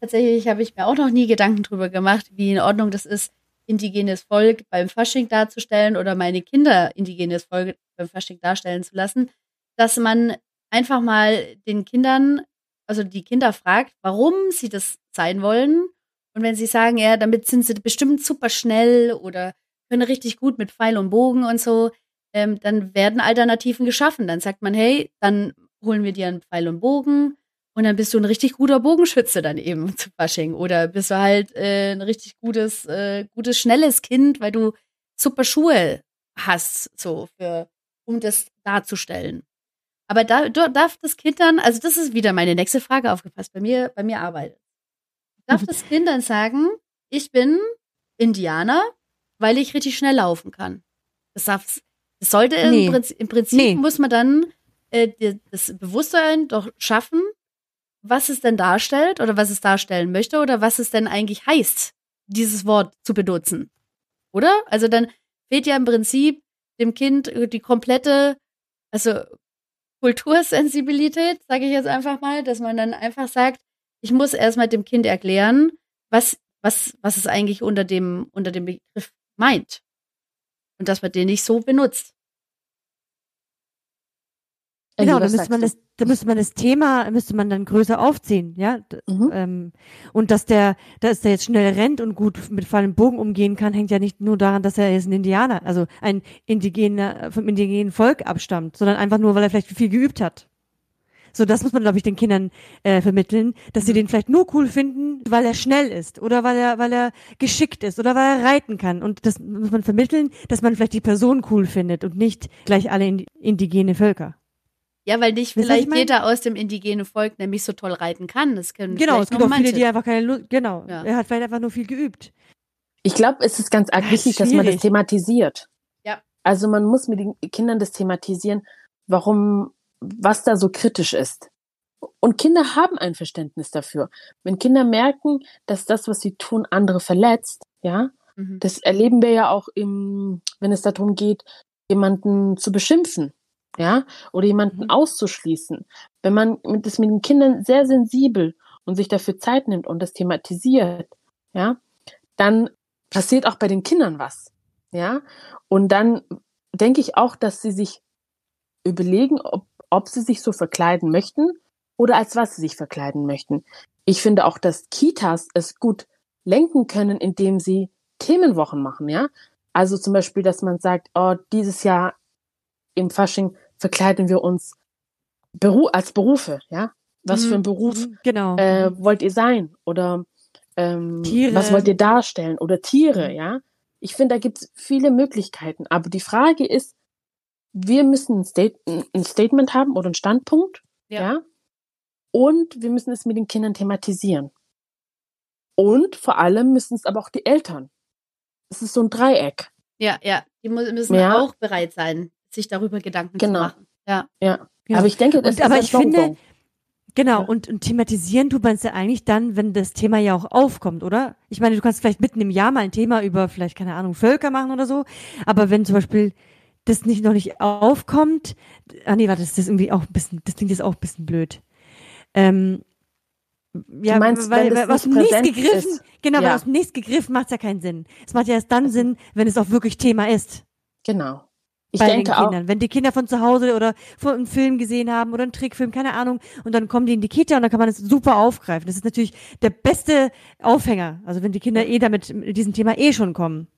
Tatsächlich habe ich mir auch noch nie Gedanken drüber gemacht, wie in Ordnung das ist, indigenes Volk beim Fasching darzustellen oder meine Kinder indigenes Volk beim Fasching darstellen zu lassen, dass man einfach mal den Kindern, also die Kinder fragt, warum sie das sein wollen. Und wenn sie sagen, ja, damit sind sie bestimmt super schnell oder können richtig gut mit Pfeil und Bogen und so, ähm, dann werden Alternativen geschaffen. Dann sagt man, hey, dann holen wir dir einen Pfeil und Bogen und dann bist du ein richtig guter Bogenschütze dann eben zu Fasching. Oder bist du halt äh, ein richtig gutes, äh, gutes, schnelles Kind, weil du super Schuhe hast, so für, um das darzustellen. Aber da da darf das Kind dann, also das ist wieder meine nächste Frage aufgepasst, bei mir, bei mir arbeitet. Darf das Kind dann sagen, ich bin Indianer, weil ich richtig schnell laufen kann? Das darf, das sollte Nee. im Prinzip, im Prinzip Nee. muss man dann äh, das Bewusstsein doch schaffen, was es denn darstellt oder was es darstellen möchte oder was es denn eigentlich heißt, dieses Wort zu benutzen. Oder? Also dann fehlt ja im Prinzip dem Kind die komplette, also Kultursensibilität, sage ich jetzt einfach mal, dass man dann einfach sagt, ich muss erstmal dem Kind erklären, was, was, was es eigentlich unter dem, unter dem Begriff meint. Und dass man den nicht so benutzt. Genau, Elli, da was müsste man das, da müsste man das Thema, müsste man dann größer aufziehen, ja. Mhm. Ähm, und dass der, dass der jetzt schnell rennt und gut mit Fall und Bogen umgehen kann, hängt ja nicht nur daran, dass er jetzt ein Indianer, also ein indigener, vom indigenen Volk abstammt, sondern einfach nur, weil er vielleicht viel geübt hat. So, das muss man, glaube ich, den Kindern äh, vermitteln, dass sie den vielleicht nur cool finden, weil er schnell ist oder weil er, weil er geschickt ist oder weil er reiten kann. Und das muss man vermitteln, dass man vielleicht die Person cool findet und nicht gleich alle indi indigene Völker. Ja, weil nicht Wisst ihr, was vielleicht ich mein? jeder aus dem indigenen Volk nämlich so toll reiten kann. Das können Genau, es gibt auch viele, die einfach keine Lust, genau. Ja. Er hat vielleicht einfach nur viel geübt. Ich glaube, es ist ganz arg Das ist wichtig, dass man das thematisiert. Ja. Also man muss mit den Kindern das thematisieren, warum, was da so kritisch ist. Und Kinder haben ein Verständnis dafür. Wenn Kinder merken, dass das, was sie tun, andere verletzt, ja, Mhm. das erleben wir ja auch im, wenn es darum geht, jemanden zu beschimpfen, ja, oder jemanden Mhm. auszuschließen. Wenn man mit- das mit den Kindern sehr sensibel und sich dafür Zeit nimmt und das thematisiert, ja, dann passiert auch bei den Kindern was, ja, und dann denke ich auch, dass sie sich überlegen, ob, ob sie sich so verkleiden möchten oder als was sie sich verkleiden möchten. Ich finde auch, dass Kitas es gut lenken können, indem sie Themenwochen machen, ja. Also zum Beispiel, dass man sagt, oh, dieses Jahr im Fasching verkleiden wir uns Beru als Berufe, ja. Was für ein Mhm, Beruf mhm, Genau. äh, wollt ihr sein? Oder ähm, Tiere. was wollt ihr darstellen? Oder Tiere, Mhm. ja? Ich finde, da gibt es viele Möglichkeiten. Aber die Frage ist, wir müssen ein, State ein Statement haben oder einen Standpunkt, Ja. ja. Und wir müssen es mit den Kindern thematisieren. Und vor allem müssen es aber auch die Eltern. Es ist so ein Dreieck. Ja, ja. Die müssen Ja. auch bereit sein, sich darüber Gedanken Genau. zu machen. Ja. Ja. Ja. Aber ich denke, das Und- ist aber ich finde. Genau, und, und thematisieren tut man es ja eigentlich dann, wenn das Thema ja auch aufkommt, oder? Ich meine, du kannst vielleicht mitten im Jahr mal ein Thema über vielleicht, keine Ahnung, Völker machen oder so, aber wenn zum Beispiel das nicht noch nicht aufkommt, ah nee, warte, das ist irgendwie auch ein bisschen, das klingt jetzt auch ein bisschen blöd. Ähm, ja, meinst, weil, weil aus dem nicht Nichts gegriffen, ist? genau, weil Ja. aus dem Nichts gegriffen macht es ja keinen Sinn. Es macht ja erst dann Sinn, wenn es auch wirklich Thema ist Genau. Ich bei denke den auch, Kindern. Wenn die Kinder von zu Hause oder von einem Film gesehen haben oder einen Trickfilm, keine Ahnung, und dann kommen die in die Kita und dann kann man es super aufgreifen. Das ist natürlich der beste Aufhänger. Also wenn die Kinder eh damit mit diesem Thema eh schon kommen.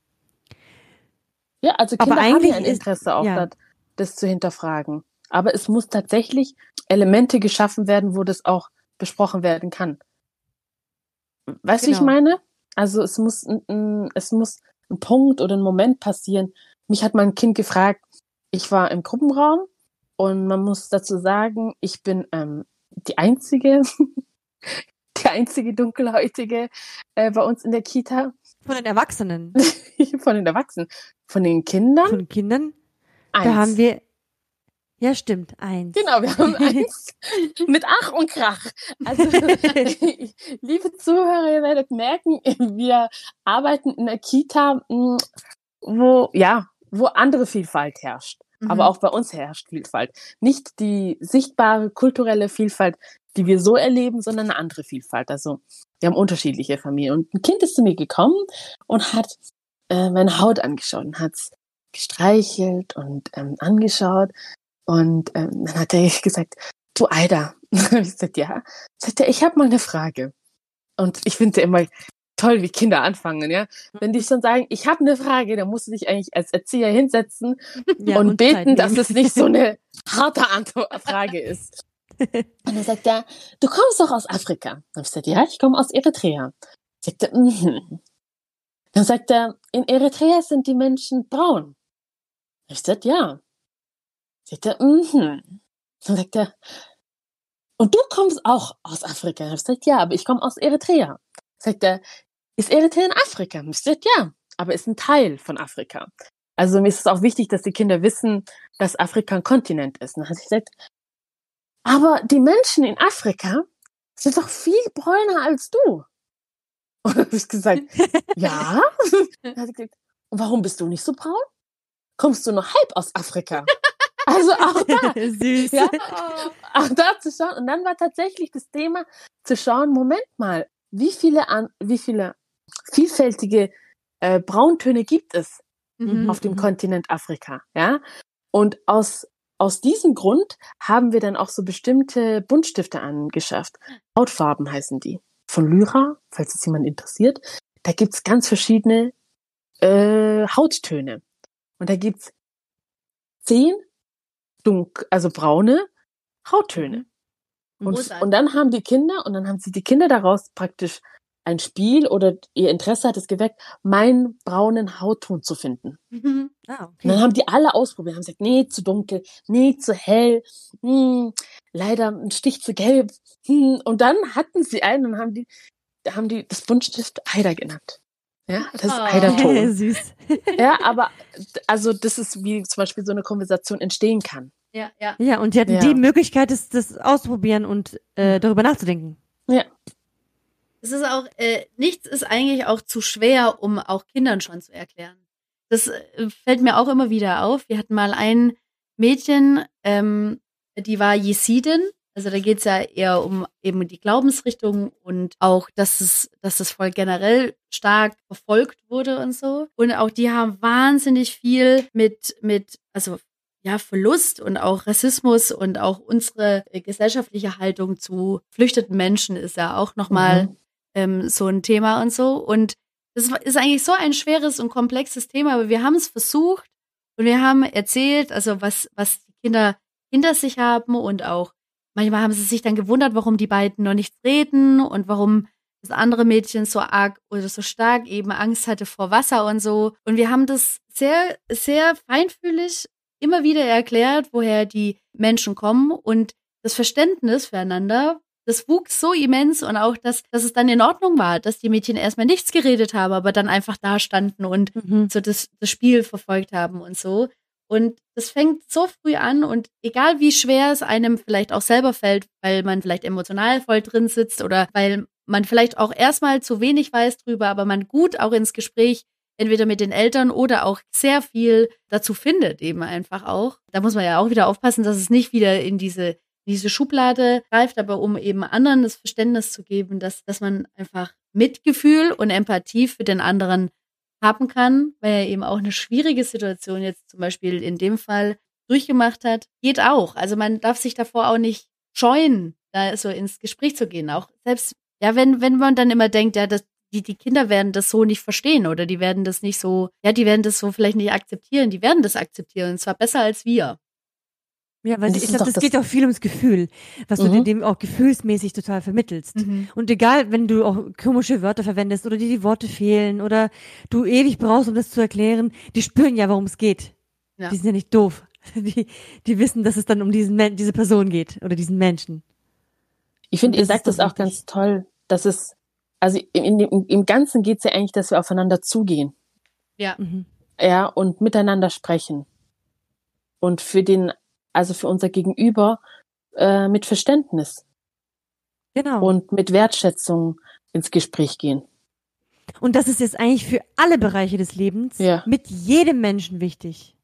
Ja, also Aber Kinder haben eigentlich ja ein ist- Interesse auch, ja. das, das zu hinterfragen. Aber es muss tatsächlich Elemente geschaffen werden, wo das auch besprochen werden kann. Weißt du, wie ich Genau. meine? Also es muss, ein, ein, es muss ein Punkt oder ein Moment passieren. Mich hat mal ein Kind gefragt, ich war im Gruppenraum und man muss dazu sagen, ich bin ähm, die einzige, die einzige dunkelhäutige äh, bei uns in der Kita Von den Erwachsenen, von den Erwachsenen. Von den Kindern von den Kindern, eins. da haben wir, ja stimmt, eins. Genau, wir haben eins mit Ach und Krach. Also, liebe Zuhörer, ihr werdet merken, wir arbeiten in einer Kita, mh, wo, ja, wo andere Vielfalt herrscht. Mhm. Aber auch bei uns herrscht Vielfalt. Nicht die sichtbare kulturelle Vielfalt, die wir so erleben, sondern eine andere Vielfalt. Also, wir haben unterschiedliche Familien. Und ein Kind ist zu mir gekommen und hat äh, meine Haut angeschaut und hat gestreichelt und ähm, angeschaut. Und ähm, dann hat er gesagt, du Aida. ich gesagt, ja. Sagt er, ich habe mal eine Frage. Und ich finde immer toll, wie Kinder anfangen, ja. Wenn die schon sagen, ich habe eine Frage, dann musst du dich eigentlich als Erzieher hinsetzen Ja, und, Zeit beten, dass es nicht so eine harte Antwort Frage ist. Und dann sagt er, du kommst doch aus Afrika. Dann gesagt, ja, ich komme aus Eritrea. Sagt er, mhm. Dann sagt er, in Eritrea sind die Menschen braun. Ich gesagt, ja. Sagt er, mhm. Dann sagt er, und du kommst auch aus Afrika. Dann ich gesagt, ja, aber ich komme aus Eritrea. Sagt er, ist Eritrea in Afrika? Ja, aber ist ein Teil von Afrika. Also mir ist es auch wichtig, dass die Kinder wissen, dass Afrika ein Kontinent ist. Und dann hat sie gesagt, aber die Menschen in Afrika sind doch viel bräuner als du. Und dann habe ich gesagt, ja. Dann hat sie gesagt, und warum bist du nicht so braun? Kommst du nur halb aus Afrika? Also auch da, Süß. ja, auch da zu schauen. Und dann war tatsächlich das Thema zu schauen, Moment mal, wie viele, an, wie viele vielfältige äh, Brauntöne gibt es Mhm. auf dem Mhm. Kontinent Afrika, ja? Und aus, aus diesem Grund haben wir dann auch so bestimmte Buntstifte angeschafft. Hautfarben heißen die. Von Lyra, falls es jemand interessiert. Da gibt's ganz verschiedene äh, Hauttöne. Und da gibt's zehn dunk also braune Hauttöne. Und, Großartig. und dann haben die Kinder, und dann haben sie die Kinder daraus praktisch ein Spiel oder ihr Interesse hat es geweckt, meinen braunen Hautton zu finden. Mhm. Ah, Und dann okay. haben die alle ausprobiert, haben gesagt, nee, zu dunkel, nee, zu hell, hm, leider ein Stich zu gelb. Hm. Und dann hatten sie einen und haben die, haben die das Buntstift Eider genannt. Ja, das ist Oh. Eiderton. Süß. ja, aber also das ist wie zum Beispiel so eine Konversation entstehen kann. Ja, ja. Ja, und die hatten Ja. die Möglichkeit, das, das auszuprobieren und äh, darüber nachzudenken. Es ist auch, äh, nichts ist eigentlich auch zu schwer, um auch Kindern schon zu erklären. Das äh, fällt mir auch immer wieder auf. Wir hatten mal ein Mädchen, ähm, die war Jesidin Also da geht es ja eher um eben die Glaubensrichtung und auch, dass es, dass das Volk generell stark verfolgt wurde und so. Und auch die haben wahnsinnig viel mit, mit, also ja, Verlust und auch Rassismus und auch unsere gesellschaftliche Haltung zu flüchteten Menschen ist ja auch nochmal mhm. Ähm, so ein Thema und so. Und das ist eigentlich so ein schweres und komplexes Thema, aber wir haben es versucht und wir haben erzählt, also was, was die Kinder hinter sich haben und auch manchmal haben sie sich dann gewundert, warum die beiden noch nichts reden und warum das andere Mädchen so arg oder so stark eben Angst hatte vor Wasser und so. Und wir haben das sehr, sehr feinfühlig immer wieder erklärt, woher die Menschen kommen und das Verständnis füreinander. Das wuchs so immens und auch, dass, dass es dann in Ordnung war, dass die Mädchen erstmal nichts geredet haben, aber dann einfach da standen und mhm. so das, das Spiel verfolgt haben und so. Und das fängt so früh an und egal wie schwer es einem vielleicht auch selber fällt, weil man vielleicht emotional voll drin sitzt oder weil man vielleicht auch erstmal zu wenig weiß drüber, aber man gut auch ins Gespräch entweder mit den Eltern oder auch sehr viel dazu findet, eben einfach auch. Da muss man ja auch wieder aufpassen, dass es nicht wieder in diese, diese Schublade greift, aber um eben anderen das Verständnis zu geben, dass, dass man einfach Mitgefühl und Empathie für den anderen haben kann, weil er eben auch eine schwierige Situation jetzt zum Beispiel in dem Fall durchgemacht hat, geht auch. Also man darf sich davor auch nicht scheuen, da so ins Gespräch zu gehen. Auch selbst, ja, wenn, wenn man dann immer denkt, ja, das, die, die Kinder werden das so nicht verstehen oder die werden das nicht so, ja, die werden das so vielleicht nicht akzeptieren, die werden das akzeptieren und zwar besser als wir. Ja, weil ich glaube, das, das geht auch viel ums Gefühl, was mhm. du dem auch gefühlsmäßig total vermittelst. Mhm. Und egal, wenn du auch komische Wörter verwendest oder dir die Worte fehlen oder du ewig brauchst, um das zu erklären, die spüren ja, worum es geht. Ja. Die sind ja nicht doof. Die, die wissen, dass es dann um diesen diese Person geht oder diesen Menschen. Ich finde, ihr sagt das auch ganz toll, dass es, also in, in, im Ganzen geht es ja eigentlich, dass wir aufeinander zugehen. Ja. Mhm. Ja, und miteinander sprechen. Und für den also für unser Gegenüber, äh, mit Verständnis. Genau. Und mit Wertschätzung ins Gespräch gehen. Und das ist jetzt eigentlich für alle Bereiche des Lebens ja. mit jedem Menschen wichtig.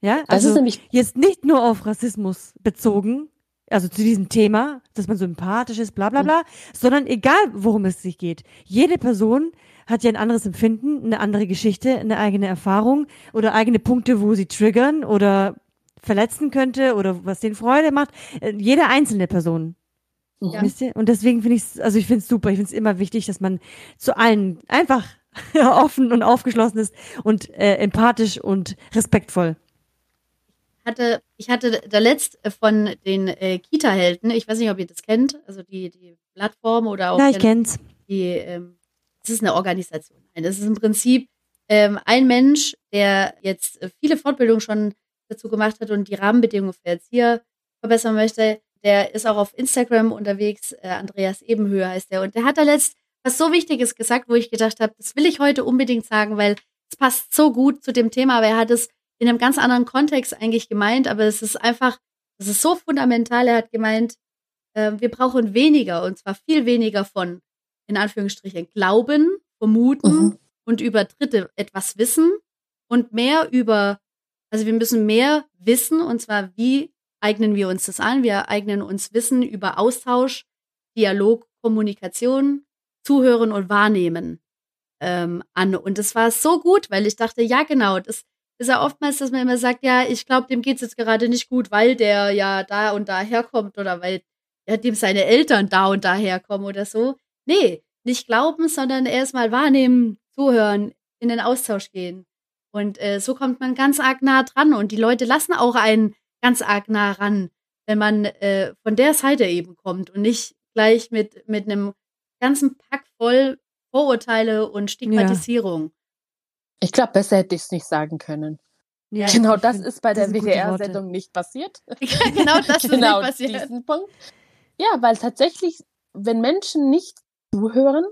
Ja, also das ist nämlich jetzt nicht nur auf Rassismus bezogen, also zu diesem Thema, dass man so empathisch ist, bla bla bla, mhm. sondern egal, worum es sich geht. Jede Person hat ja ein anderes Empfinden, eine andere Geschichte, eine eigene Erfahrung oder eigene Punkte, wo sie triggern oder verletzen könnte oder was denen Freude macht. Äh, jede einzelne Person. Ja. Wisst ihr? Und deswegen finde ich es, also ich finde es super. Ich finde es immer wichtig, dass man zu allen einfach offen und aufgeschlossen ist und äh, empathisch und respektvoll. Hatte, ich hatte da letzt von den äh, Kita-Helden, ich weiß nicht, ob ihr das kennt, also die, die Plattform oder auch. Ja, ich kenn's. Die, ähm, das ist eine Organisation. Das ist im Prinzip ähm, ein Mensch, der jetzt viele Fortbildungen schon dazu gemacht hat und die Rahmenbedingungen für Erzieher verbessern möchte, der ist auch auf Instagram unterwegs. Äh, Andreas Ebenhöhe heißt der. Und der hat da letzt was so Wichtiges gesagt, wo ich gedacht habe, das will ich heute unbedingt sagen, weil es passt so gut zu dem Thema. Aber er hat es in einem ganz anderen Kontext eigentlich gemeint. Aber es ist einfach, es ist so fundamental. Er hat gemeint, äh, wir brauchen weniger und zwar viel weniger von, in Anführungsstrichen, Glauben, Vermuten mhm. und über Dritte etwas wissen und mehr über also wir müssen mehr wissen, und zwar wie eignen wir uns das an? Wir eignen uns Wissen über Austausch, Dialog, Kommunikation, Zuhören und Wahrnehmen ähm, an. Und das war so gut, weil ich dachte, ja genau, das ist ja oftmals, dass man immer sagt, ja, ich glaube, dem geht's jetzt gerade nicht gut, weil der ja da und da herkommt oder weil ja, dem seine Eltern da und da herkommen oder so. Nee, nicht glauben, sondern erstmal wahrnehmen, zuhören, in den Austausch gehen. Und äh, so kommt man ganz arg nah dran und die Leute lassen auch einen ganz arg nah ran, wenn man äh, von der Seite eben kommt und nicht gleich mit, mit einem ganzen Pack voll Vorurteile und Stigmatisierung. Ja. Ich glaube, besser hätte ich es nicht sagen können. Ja, genau das ist bei der WDR-Sendung nicht passiert. Genau das ist genau nicht passiert. Diesen Punkt. Ja, weil tatsächlich, wenn Menschen nicht zuhören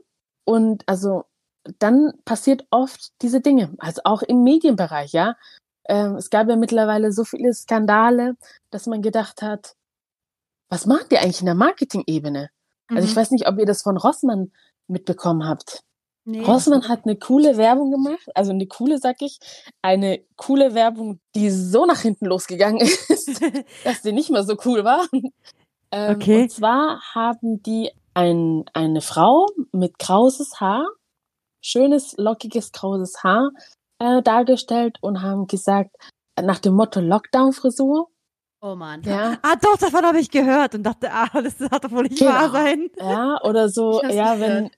und also dann passiert oft diese Dinge, also auch im Medienbereich, ja. Ähm, es gab ja mittlerweile so viele Skandale, dass man gedacht hat, was macht ihr eigentlich in der Marketing-Ebene? Mhm. Also ich mhm. weiß nicht, ob ihr das von Rossmann mitbekommen habt. Nee. Rossmann hat eine coole Werbung gemacht, also eine coole, sag ich, eine coole Werbung, die so nach hinten losgegangen ist, dass sie nicht mehr so cool war. Ähm, Okay. Und zwar haben die ein, eine Frau mit krauses Haar, schönes, lockiges, krauses Haar äh, dargestellt und haben gesagt, nach dem Motto Lockdown-Frisur, Oh Mann. ja, Ah, doch, davon habe ich gehört und dachte, ah, das hat doch wohl nicht Genau. wahr sein. ja, oder so, Ich ja, wenn, gehört.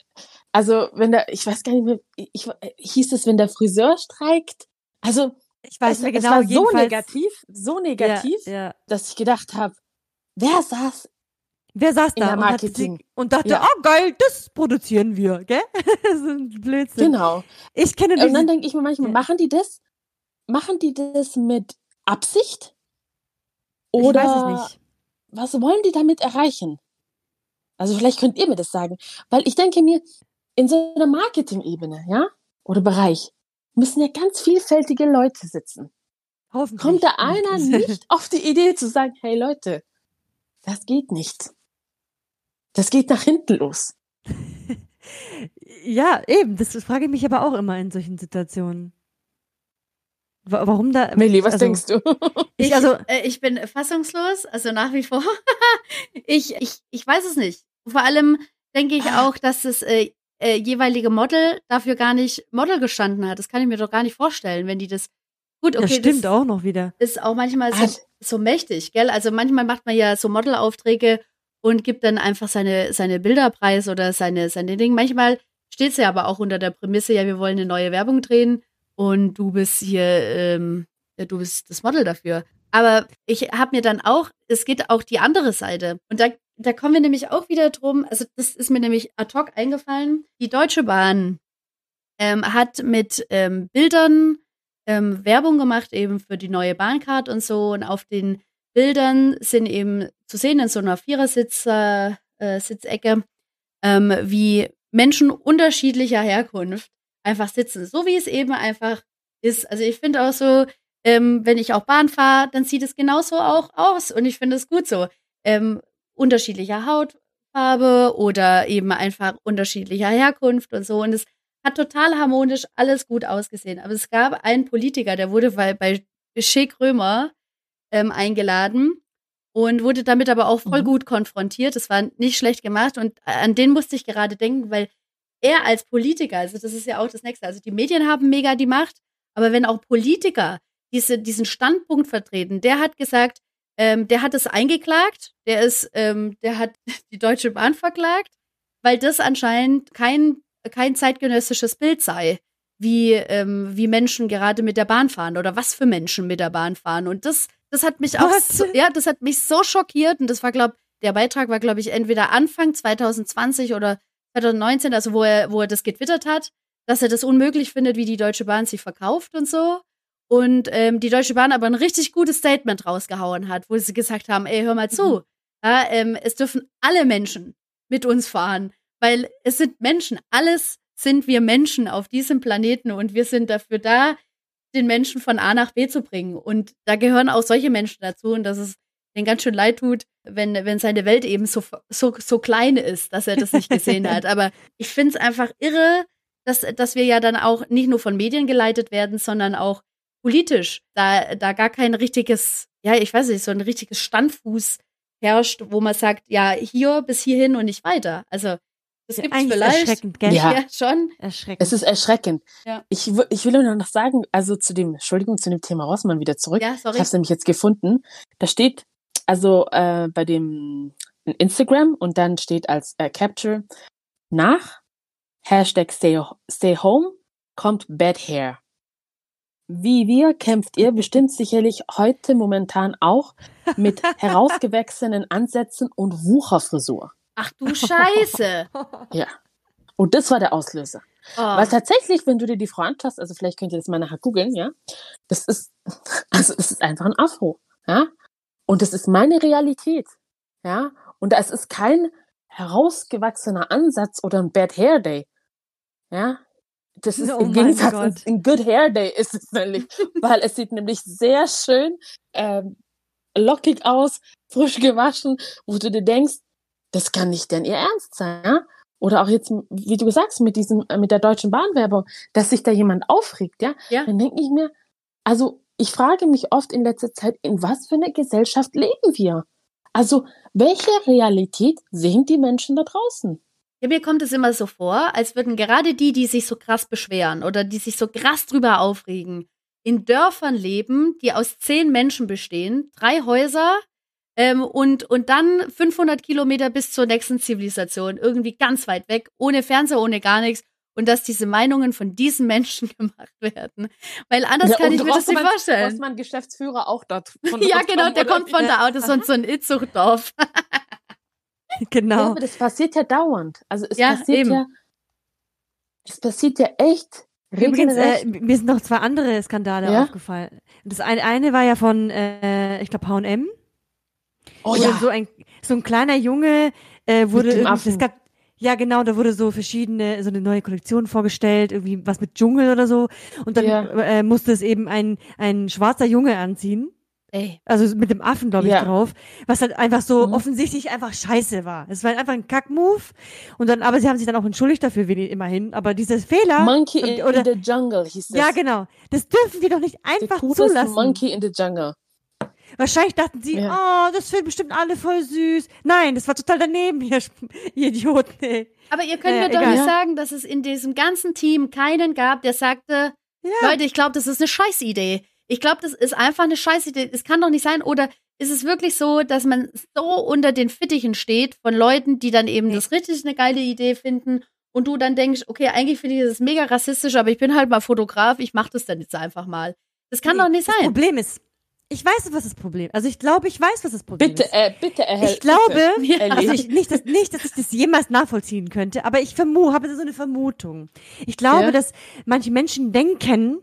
also wenn der, ich weiß gar nicht mehr, ich, äh, hieß es, wenn der Friseur streikt? Also, Ich weiß es, es genau, war so jedenfalls. negativ, so negativ, Ja, ja. dass ich gedacht habe, wer saß Wer saß da und, Marketing. und dachte, Ja. oh geil, das produzieren wir, gell? das ist ein Blödsinn. Genau. Ich kenne Und dann denke ich mir manchmal, Ja. machen die das? Machen die das mit Absicht? ich Oder weiß es nicht. was wollen die damit erreichen? Also vielleicht könnt ihr mir das sagen. Weil ich denke mir, in so einer Marketing-Ebene, ja, oder Bereich, müssen ja ganz vielfältige Leute sitzen. Hoffentlich. Kommt da einer nicht auf die Idee zu sagen, hey Leute, das geht nicht. Das geht nach hinten los. Ja, eben, das frage ich mich aber auch immer in solchen Situationen. Wa- Warum da. Milli, was also, denkst du? Ich, also, Äh, ich bin fassungslos, also nach wie vor. ich, ich, ich weiß es nicht. Vor allem denke ich auch, dass das äh, äh, jeweilige Model dafür gar nicht Model gestanden hat. Das kann ich mir doch gar nicht vorstellen, wenn die das. Gut, okay, das stimmt das auch noch wieder. ist auch manchmal so, so mächtig, gell? Also manchmal macht man ja so Modelaufträge und gibt dann einfach seine, seine Bilder preis oder seine, seine Dinge. Manchmal steht es ja aber auch unter der Prämisse, ja, wir wollen eine neue Werbung drehen und du bist hier, ähm, ja, du bist das Model dafür. Aber ich habe mir dann auch, es geht auch die andere Seite. Und da, da kommen wir nämlich auch wieder drum, also das ist mir nämlich ad hoc eingefallen. Die Deutsche Bahn ähm, hat mit ähm, Bildern ähm, Werbung gemacht, eben für die neue Bahncard und so. Und auf den Bildern sind eben zu sehen in so einer Vierersitzer äh, ähm, wie Menschen unterschiedlicher Herkunft einfach sitzen. So wie es eben einfach ist. Also ich finde auch so, ähm, wenn ich auch Bahn fahre, dann sieht es genauso auch aus. Und ich finde es gut so. Ähm, unterschiedlicher Hautfarbe oder eben einfach unterschiedlicher Herkunft und so. Und es hat total harmonisch alles gut ausgesehen. Aber es gab einen Politiker, der wurde bei, bei Schick Römer ähm, eingeladen und wurde damit aber auch voll Mhm. gut konfrontiert. Das war nicht schlecht gemacht und an den musste ich gerade denken, weil er als Politiker, also das ist ja auch das Nächste, also die Medien haben mega die Macht, aber wenn auch Politiker diese, diesen Standpunkt vertreten, der hat gesagt, ähm, der hat es eingeklagt, der ist, ähm, der hat die Deutsche Bahn verklagt, weil das anscheinend kein, kein zeitgenössisches Bild sei, wie, ähm, wie Menschen gerade mit der Bahn fahren oder was für Menschen mit der Bahn fahren. Und das, das hat mich auch, so, ja, das hat mich so schockiert. Und das war, glaube der Beitrag war, glaube ich, entweder Anfang 2020 oder 2019, also wo er, wo er das getwittert hat, dass er das unmöglich findet, wie die Deutsche Bahn sie verkauft und so. Und ähm, die Deutsche Bahn aber ein richtig gutes Statement rausgehauen hat, wo sie gesagt haben, ey, hör mal zu, ja, ähm, es dürfen alle Menschen mit uns fahren, weil es sind Menschen, alles sind wir Menschen auf diesem Planeten und wir sind dafür da, den Menschen von A nach B zu bringen. Und da gehören auch solche Menschen dazu und dass es denen ganz schön leid tut, wenn, wenn seine Welt eben so, so, so klein ist, dass er das nicht gesehen hat. Aber ich finde es einfach irre, dass, dass wir ja dann auch nicht nur von Medien geleitet werden, sondern auch politisch, da, da gar kein richtiges, ja, ich weiß nicht, so ein richtiges Standfuß herrscht, wo man sagt, ja, hier bis hierhin und nicht weiter. Also, das gibt's eigentlich vielleicht. erschreckend, gell? Ja. Ja, schon. Erschreckend. Es ist erschreckend. Ja. Ich, ich will nur noch sagen, also zu dem, Entschuldigung, zu dem Thema Rossmann wieder zurück. Ja, Ich sorry. habe es nämlich jetzt gefunden. Da steht, also äh, bei dem in Instagram und dann steht als äh, Capture nach Hashtag stay, stay home kommt Bad Hair. Wie wir kämpft ihr bestimmt sicherlich heute momentan auch mit herausgewachsenen Ansätzen und Wucherfrisur. Ach du Scheiße. Ja. Und das war der Auslöser. Oh. Weil tatsächlich, wenn du dir die Frau anschaust, also vielleicht könnt ihr das mal nachher googeln, ja, das ist, also es ist einfach ein Afro, ja, und das ist meine Realität, ja, und es ist kein herausgewachsener Ansatz oder ein Bad Hair Day, ja, das ist Oh im Gegensatz Gott. ein Good Hair Day ist es nämlich, weil es sieht nämlich sehr schön ähm, lockig aus, frisch gewaschen, wo du dir denkst, das kann nicht denn ihr Ernst sein, ja? Oder auch jetzt, wie du sagst, mit diesem, äh, mit der deutschen Bahnwerbung, dass sich da jemand aufregt, ja? Ja. Dann denke ich mir, also ich frage mich oft in letzter Zeit, in was für einer Gesellschaft leben wir? Also, welche Realität sehen die Menschen da draußen? Ja, mir kommt es immer so vor, als würden gerade die, die sich so krass beschweren oder die sich so krass drüber aufregen, in Dörfern leben, die aus zehn Menschen bestehen, drei Häuser ähm, und, und dann 500 Kilometer bis zur nächsten Zivilisation, irgendwie ganz weit weg, ohne Fernseher, ohne gar nichts. Und dass diese Meinungen von diesen Menschen gemacht werden. Weil anders Ja, kann und ich mir das nicht vorstellen. Rossmann Geschäftsführer auch dort. von Ja, genau, der kommt von Ja. da, das ist so ein Itzuchtdorf. Ja, Genau. aber das passiert ja dauernd. Also es Ja, passiert eben. ja, es passiert ja echt Übrigens, äh, mir sind noch zwei andere Skandale Ja? aufgefallen. Das eine, eine war ja von, äh, ich glaube, H&M. Oh ja, so ein, so ein kleiner Junge äh, wurde es gab, ja genau, da wurde so verschiedene, so eine neue Kollektion vorgestellt, irgendwie was mit Dschungel oder so. Und dann Ja. äh, musste es eben ein, ein schwarzer Junge anziehen. Ey. Also mit dem Affen, glaube ich, Ja. drauf. Was halt einfach so Mhm. offensichtlich einfach scheiße war. Es war einfach ein Kackmove. Und dann, aber sie haben sich dann auch entschuldigt dafür, wenig- immerhin. Aber dieses Fehler. Monkey in, oder- in the Jungle hieß das. ja, genau. Das dürfen wir doch nicht einfach zulassen. Monkey in the Jungle. Wahrscheinlich dachten sie, oh, das finden bestimmt alle voll süß. Nein, das war total daneben, ihr, ihr Idioten. Ey. Aber ihr könnt Äh, mir doch egal. nicht sagen, dass es in diesem ganzen Team keinen gab, der sagte, Ja. Leute, ich glaube, das ist eine Scheißidee. Ich glaube, das ist einfach eine Scheißidee. Es kann doch nicht sein. Oder ist es wirklich so, dass man so unter den Fittichen steht von Leuten, die dann eben Nee. das richtig eine geile Idee finden und du dann denkst, okay, eigentlich finde ich das mega rassistisch, aber ich bin halt mal Fotograf, ich mache das dann jetzt einfach mal. Das kann Nee, doch nicht Das sein. Problem ist, ich weiß, was das Problem Also ich glaube, ich weiß, was das Problem Bitte, ist. äh, bitte, erhält. ich glaube. Ellie. also ich, nicht, dass, nicht, dass ich das jemals nachvollziehen könnte, aber ich vermu, habe so eine Vermutung. Ich glaube, Ja. dass manche Menschen denken,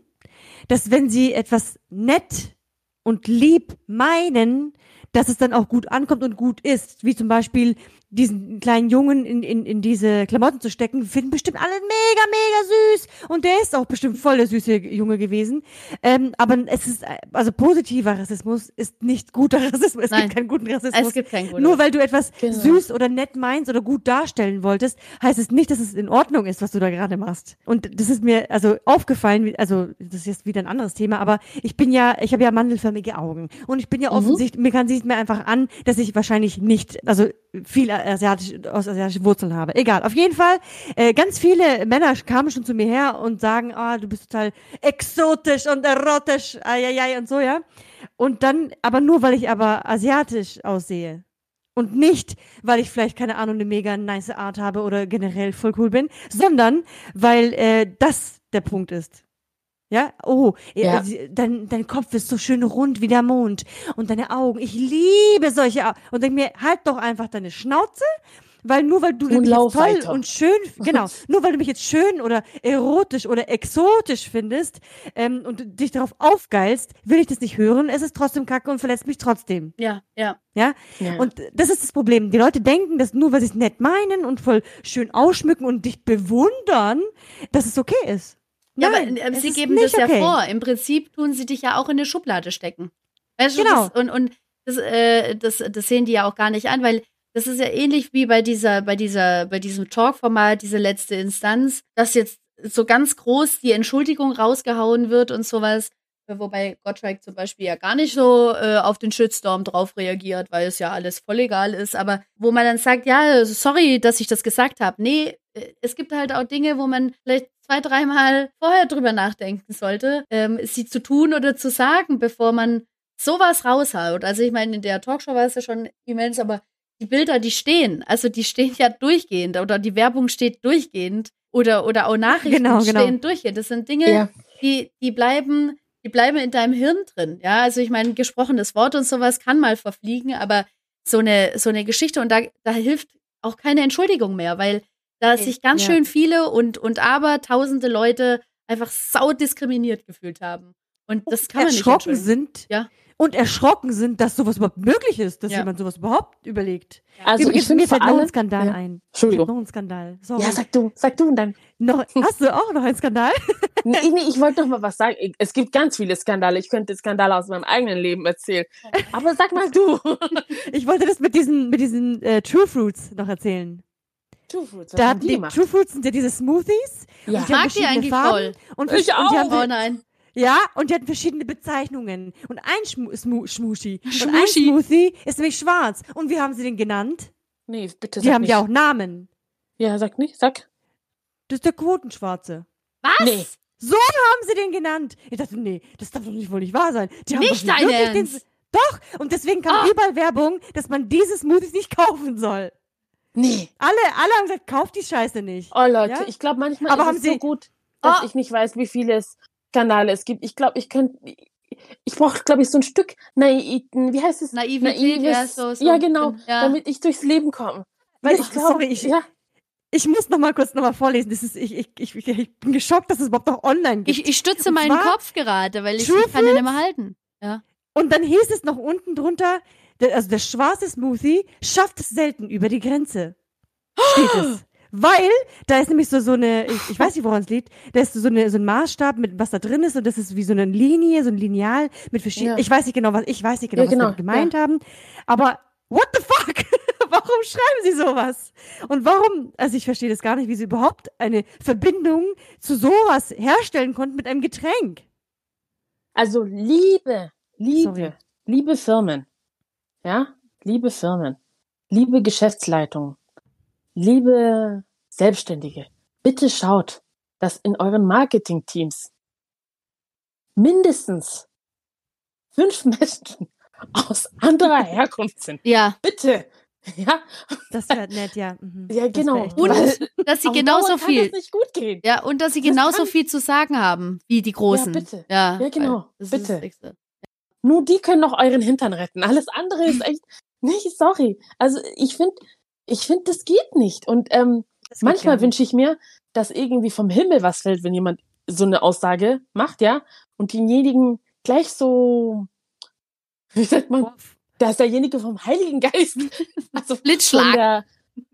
dass wenn sie etwas nett und lieb meinen, dass es dann auch gut ankommt und gut ist. Wie zum Beispiel diesen kleinen Jungen in, in, in diese Klamotten zu stecken, finden bestimmt alle mega, mega süß. Und der ist auch bestimmt voll der süße Junge gewesen. Ähm, aber es ist, also positiver Rassismus ist nicht guter Rassismus. Es Nein. gibt keinen guten Rassismus. Es gibt keinen guten. Nur weil du etwas Genau. süß oder nett meinst oder gut darstellen wolltest, heißt es nicht, dass es in Ordnung ist, was du da gerade machst. Und das ist mir also aufgefallen, also das ist jetzt wieder ein anderes Thema, aber ich bin ja, ich habe ja mandelförmige Augen und ich bin ja Mhm. offensichtlich, mir kann sieht mir einfach an, dass ich wahrscheinlich nicht, also viel asiatisch, aus asiatischen Wurzeln habe. Egal, auf jeden Fall, äh, ganz viele Männer kamen schon zu mir her und sagen, ah, du bist total exotisch und erotisch, ai, und so, ja. Und dann, aber nur, weil ich aber asiatisch aussehe. Und nicht, weil ich vielleicht, keine Ahnung, eine mega nice Art habe oder generell voll cool bin, sondern weil äh, das der Punkt ist. Ja, oh, Ja. äh, sie- dein, dein Kopf ist so schön rund wie der Mond und deine Augen, ich liebe solche Augen. Und denk mir, halt doch einfach deine Schnauze, weil nur weil du Und mich jetzt toll weiter. und schön, genau, nur weil du mich jetzt schön oder erotisch oder exotisch findest ähm, und dich darauf aufgeilst, will ich das nicht hören. Es ist trotzdem kacke und verletzt mich trotzdem. ja, ja. Ja? Ja. Und das ist das Problem. Die Leute denken, dass nur weil sie es nett meinen und voll schön ausschmücken und dich bewundern, dass es okay ist. Ja, Nein, aber äh, es sie geben das ja okay. vor. Im Prinzip tun sie dich ja auch in eine Schublade stecken. Weißt du, Genau. das, und, und das, äh, das, das sehen die ja auch gar nicht an, weil das ist ja ähnlich wie bei dieser, bei dieser, bei diesem Talk-Format, diese letzte Instanz, dass jetzt so ganz groß die Entschuldigung rausgehauen wird und sowas. Wobei Gottschalk zum Beispiel ja gar nicht so äh, auf den Shitstorm drauf reagiert, weil es ja alles voll egal ist. Aber wo man dann sagt, ja, sorry, dass ich das gesagt habe. Nee, äh, es gibt halt auch Dinge, wo man vielleicht zwei, dreimal vorher drüber nachdenken sollte, ähm, sie zu tun oder zu sagen, bevor man sowas raushaut. Also ich meine, in der Talkshow war es ja schon immens, aber die Bilder, die stehen, also die stehen ja durchgehend oder die Werbung steht durchgehend oder, oder auch Nachrichten Genau, genau. stehen durchgehend. Das sind Dinge, Ja. die, die bleiben, die bleiben in deinem Hirn drin. Ja, also ich meine, gesprochenes Wort und sowas kann mal verfliegen, aber so eine, so eine Geschichte und da, da hilft auch keine Entschuldigung mehr, weil da sich ganz ja. schön viele und, und aber tausende Leute einfach sau diskriminiert gefühlt haben. Und das kann man nicht erschrocken entschuldigen. sind. Ja. Und erschrocken sind, dass sowas überhaupt möglich ist, dass Ja. jemand sowas überhaupt überlegt. Also Übrigens, ich finde mir fällt noch ein Skandal Ja. ein. Noch Entschuldigung. ein Skandal. Sorry. Ja, sag du, sag du und dann. noch, hast du auch noch einen Skandal? Nee, nee, ich wollte noch mal was sagen. Es gibt ganz viele Skandale. Ich könnte Skandale aus meinem eigenen Leben erzählen. Aber sag mal du. Ich wollte das mit diesen, mit diesen äh, True Fruits noch erzählen. True Fruits, was Da haben haben die die? True Fruits sind ja diese Smoothies. Ja. Und die haben Mag die verschiedene eigentlich Farben voll. Und, Ich und die haben Oh nein. Ja, und die hatten verschiedene Bezeichnungen. Und ein Schmu Smu Schmuschi. Und ein Schmuschi. Smoothie ist nämlich schwarz. Und wie haben sie den genannt? Nee, bitte Die sag haben nicht. ja auch Namen. Ja, sag nicht, sag. Das ist der Quotenschwarze. Was? Nee. Haben sie den genannt? Ich dachte, nee, das darf doch nicht wohl nicht wahr sein. Die haben Nicht doch dein wirklich den- Ernst? Doch, und deswegen kam Ah. überall Werbung, dass man diese Smoothies nicht kaufen soll. Nee. Alle, alle haben gesagt, kauft die Scheiße nicht. Oh Leute, Ja? ich glaube manchmal Aber ist haben es so gut, dass Oh. ich nicht weiß, wie viele Skandale es gibt. Ich glaube, ich könnte, ich brauche, glaube ich, so ein Stück Naiv, wie heißt es? Naivität, ja, Naives- so, so. ja, genau, Ja. damit ich durchs Leben komme. Weil Ja, ich glaube, ich- ja, Ich muss noch mal kurz noch mal vorlesen. Das ist, ich, ich, ich, ich bin geschockt, dass es überhaupt noch online gibt. Ich, ich stütze meinen Kopf gerade, weil ich, ich kann den nicht mehr halten. Ja. Und dann hieß es noch unten drunter, also der schwarze Smoothie schafft es selten über die Grenze. Steht es. Weil, da ist nämlich so, so eine, ich, ich weiß nicht, woran es liegt, da ist so, eine, so ein Maßstab mit, was da drin ist, und das ist wie so eine Linie, so ein Lineal mit verschiedenen, Ja. ich weiß nicht genau, was, ich weiß nicht genau, Ja, was sie genau, gemeint haben, aber what the fuck? warum schreiben sie sowas? Und warum, also ich verstehe das gar nicht, wie sie überhaupt eine Verbindung zu sowas herstellen konnten mit einem Getränk. also Liebe, Liebe, Sorry. liebe Firmen, ja, liebe Firmen, liebe Geschäftsleitungen, liebe Selbstständige, bitte schaut, dass in euren Marketingteams mindestens fünf Menschen aus anderer Herkunft sind. ja, Bitte. Ja, Das wäre nett, ja. Mhm. ja Das genau. echt Und- dass sie genauso viel. das. Ja, und dass sie Das genauso kann- viel zu sagen haben wie die Großen. Ja, bitte. Ja, Ja, genau. Das Bitte. Ist. Nur die können noch euren Hintern retten. Alles andere ist echt nicht sorry. Also ich finde, ich finde, das geht nicht. Und ähm, manchmal wünsche ich mir, dass irgendwie vom Himmel was fällt, wenn jemand so eine Aussage macht, ja, und denjenigen gleich so, wie sagt man, dass derjenige vom Heiligen Geist, also Blitzschlag. der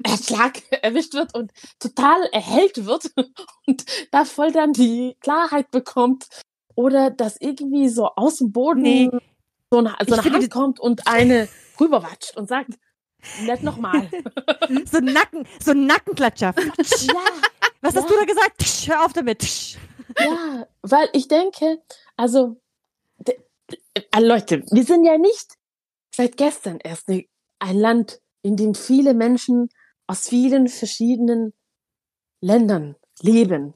Erschlag erwischt wird und total erhellt wird und da voll dann die Klarheit bekommt oder dass irgendwie so aus dem Boden Nee. so eine, so eine Hand kommt und eine rüberwatscht und sagt, nicht nochmal. So ein Nacken, so ein Nackenklatscher. ja, Was hast Ja. du da gesagt? Tsch, Hör auf damit. Tsch. ja, weil ich denke, also, äh, Leute, wir sind ja nicht seit gestern erst ne- ein Land, in dem viele Menschen aus vielen verschiedenen Ländern leben,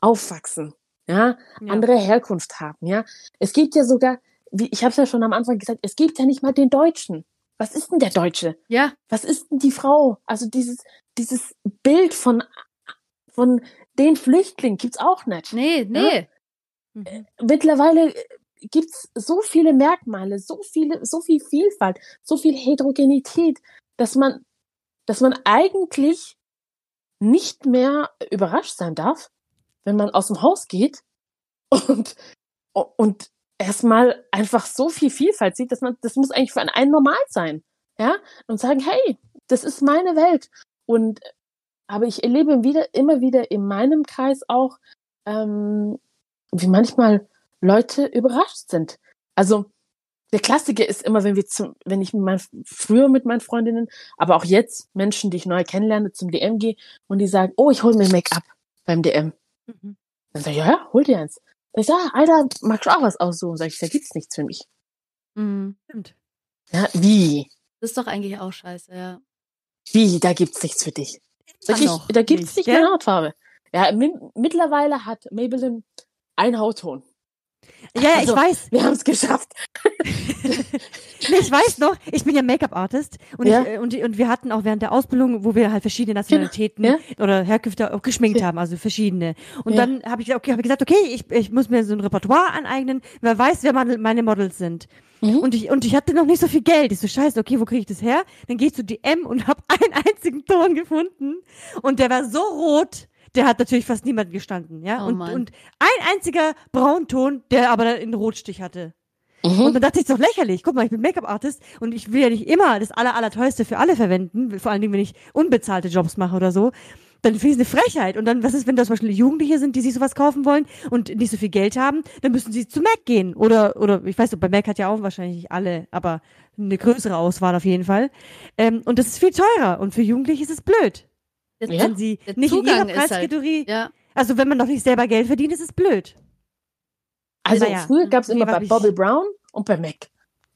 aufwachsen, ja, Ja. andere Herkunft haben, ja. Es gibt ja sogar, wie ich habe es ja schon am Anfang gesagt, es gibt ja nicht mal den Deutschen. Was ist denn der Deutsche? Ja, Was ist denn die Frau? Also dieses dieses Bild von von den Flüchtlingen gibt's auch nicht. nee, nee. Mhm. Mittlerweile äh, gibt's so viele Merkmale, so viele, so viel Vielfalt, so viel Heterogenität, dass man, dass man eigentlich nicht mehr überrascht sein darf, wenn man aus dem Haus geht und, und erstmal einfach so viel Vielfalt sieht, dass man, das muss eigentlich für einen normal sein. Ja, und sagen, hey, das ist meine Welt. Und, aber ich erlebe wieder, immer wieder in meinem Kreis auch, ähm, wie manchmal Leute überrascht sind. Also, der Klassiker ist immer, wenn wir zum, wenn ich mit mein, früher mit meinen Freundinnen, aber auch jetzt Menschen, die ich neu kennenlerne, zum DM gehe und die sagen, oh, ich hole mir Make-up beim DM. Mhm. Dann sage ich, ja, ja, hol dir eins. Dann sag ich, ja, Alter, magst du auch was aussuchen? Sag ich, da gibt's nichts für mich. Mhm. Stimmt. Ja, wie? Das ist doch eigentlich auch scheiße, ja. Wie? Da gibt's nichts für dich. Sag ich, da gibt's nicht, nicht meine Hautfarbe. Ja, mi mittlerweile hat Maybelline einen Hautton. Ja, ja, Also- ich weiß. Wir haben es geschafft. Ich weiß noch, ich bin ja Make-up-Artist und, Ja. ich, äh, und, und wir hatten auch während der Ausbildung, wo wir halt verschiedene Nationalitäten Ja. oder Herkünfte auch geschminkt Ja. haben, also verschiedene. Und Ja. dann habe ich, okay, hab ich gesagt, okay, ich, ich muss mir so ein Repertoire aneignen, wer weiß, wer meine, meine Models sind. Mhm. Und ich, und ich hatte noch nicht so viel Geld. Ich so, scheiße, okay, wo kriege ich das her? Dann gehe ich zu DM und habe einen einzigen Ton gefunden. Und der war so rot, der hat natürlich fast niemand gestanden, ja. Oh und, Mann. und ein einziger Braunton, der aber einen Rotstich hatte. Mhm. Und dann dachte ich, ist doch lächerlich. Guck mal, ich bin Make-up-Artist und ich will ja nicht immer das aller, aller teuerste für alle verwenden, vor allen Dingen, wenn ich unbezahlte Jobs mache oder so. Dann finde ich es eine Frechheit. Und dann, was ist, wenn da zum Beispiel Jugendliche sind, die sich sowas kaufen wollen und nicht so viel Geld haben, dann müssen sie zu Mac gehen. Oder, oder, ich weiß nicht, bei Mac hat ja auch wahrscheinlich nicht alle, aber eine größere Auswahl auf jeden Fall. Ähm, und das ist viel teurer. Und für Jugendliche ist es blöd. Der, Ja. Sie Der nicht in ihrer Zugang ist halt- Preiskategorie, ja. also wenn man noch nicht selber Geld verdient, ist es blöd. Also Naja, früher gab es immer bei Bobby Brown und bei Mac.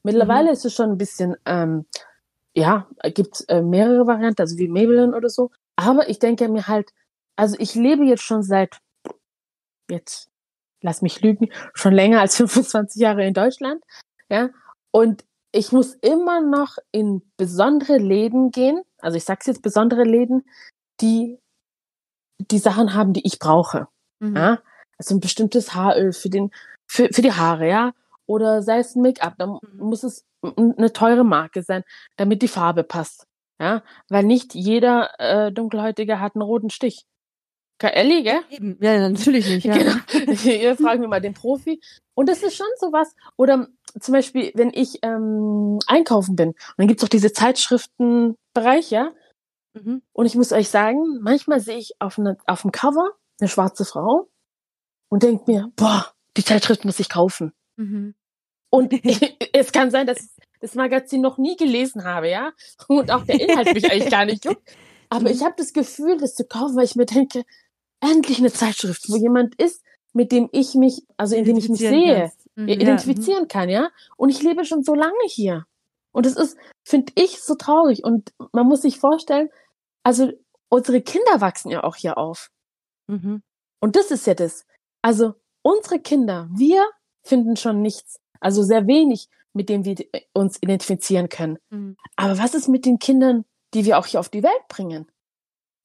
Mittlerweile Mhm. ist es schon ein bisschen, ähm, ja, gibt äh, mehrere Varianten, also wie Maybelline oder so. Aber ich denke mir halt, also ich lebe jetzt schon seit, jetzt, lass mich lügen, schon länger als 25 Jahre in Deutschland, ja. Und ich muss immer noch in besondere Läden gehen, also ich sag's jetzt besondere Läden, die die Sachen haben, die ich brauche. Mhm. Ja? Also ein bestimmtes Haaröl für, den, für, für die Haare, ja. Oder sei es ein Make-up, dann Mhm. muss es eine teure Marke sein, damit die Farbe passt. Ja, weil nicht jeder äh, Dunkelhäutige hat einen roten Stich. Ke- Elli, gell? Eben. Ja, natürlich nicht. Ja. Genau. Hier fragen wir mal den Profi. Und das ist schon sowas. Oder zum Beispiel, wenn ich ähm, einkaufen bin, und dann gibt's doch diese Zeitschriftenbereich, ja. Mhm. Und ich muss euch sagen, manchmal sehe ich auf, eine, auf dem Cover eine schwarze Frau und denke mir, boah, die Zeitschrift muss ich kaufen. Mhm. Und es kann sein, dass ich das Magazin noch nie gelesen habe, ja. Und auch der Inhalt mich eigentlich gar nicht juckt. Aber ich habe das Gefühl, das zu kaufen, weil ich mir denke, endlich eine Zeitschrift, wo jemand ist, mit dem ich mich, also in dem ich mich Identifizieren sehe. Mhm. ja, identifizieren kann, ja. Und ich lebe schon so lange hier. Und es ist, finde ich, so traurig. Und man muss sich vorstellen, also unsere Kinder wachsen ja auch hier auf. Mhm. Und das ist ja das. Also unsere Kinder, wir finden schon nichts, also sehr wenig, mit dem wir uns identifizieren können. Mhm. Aber was ist mit den Kindern, die wir auch hier auf die Welt bringen?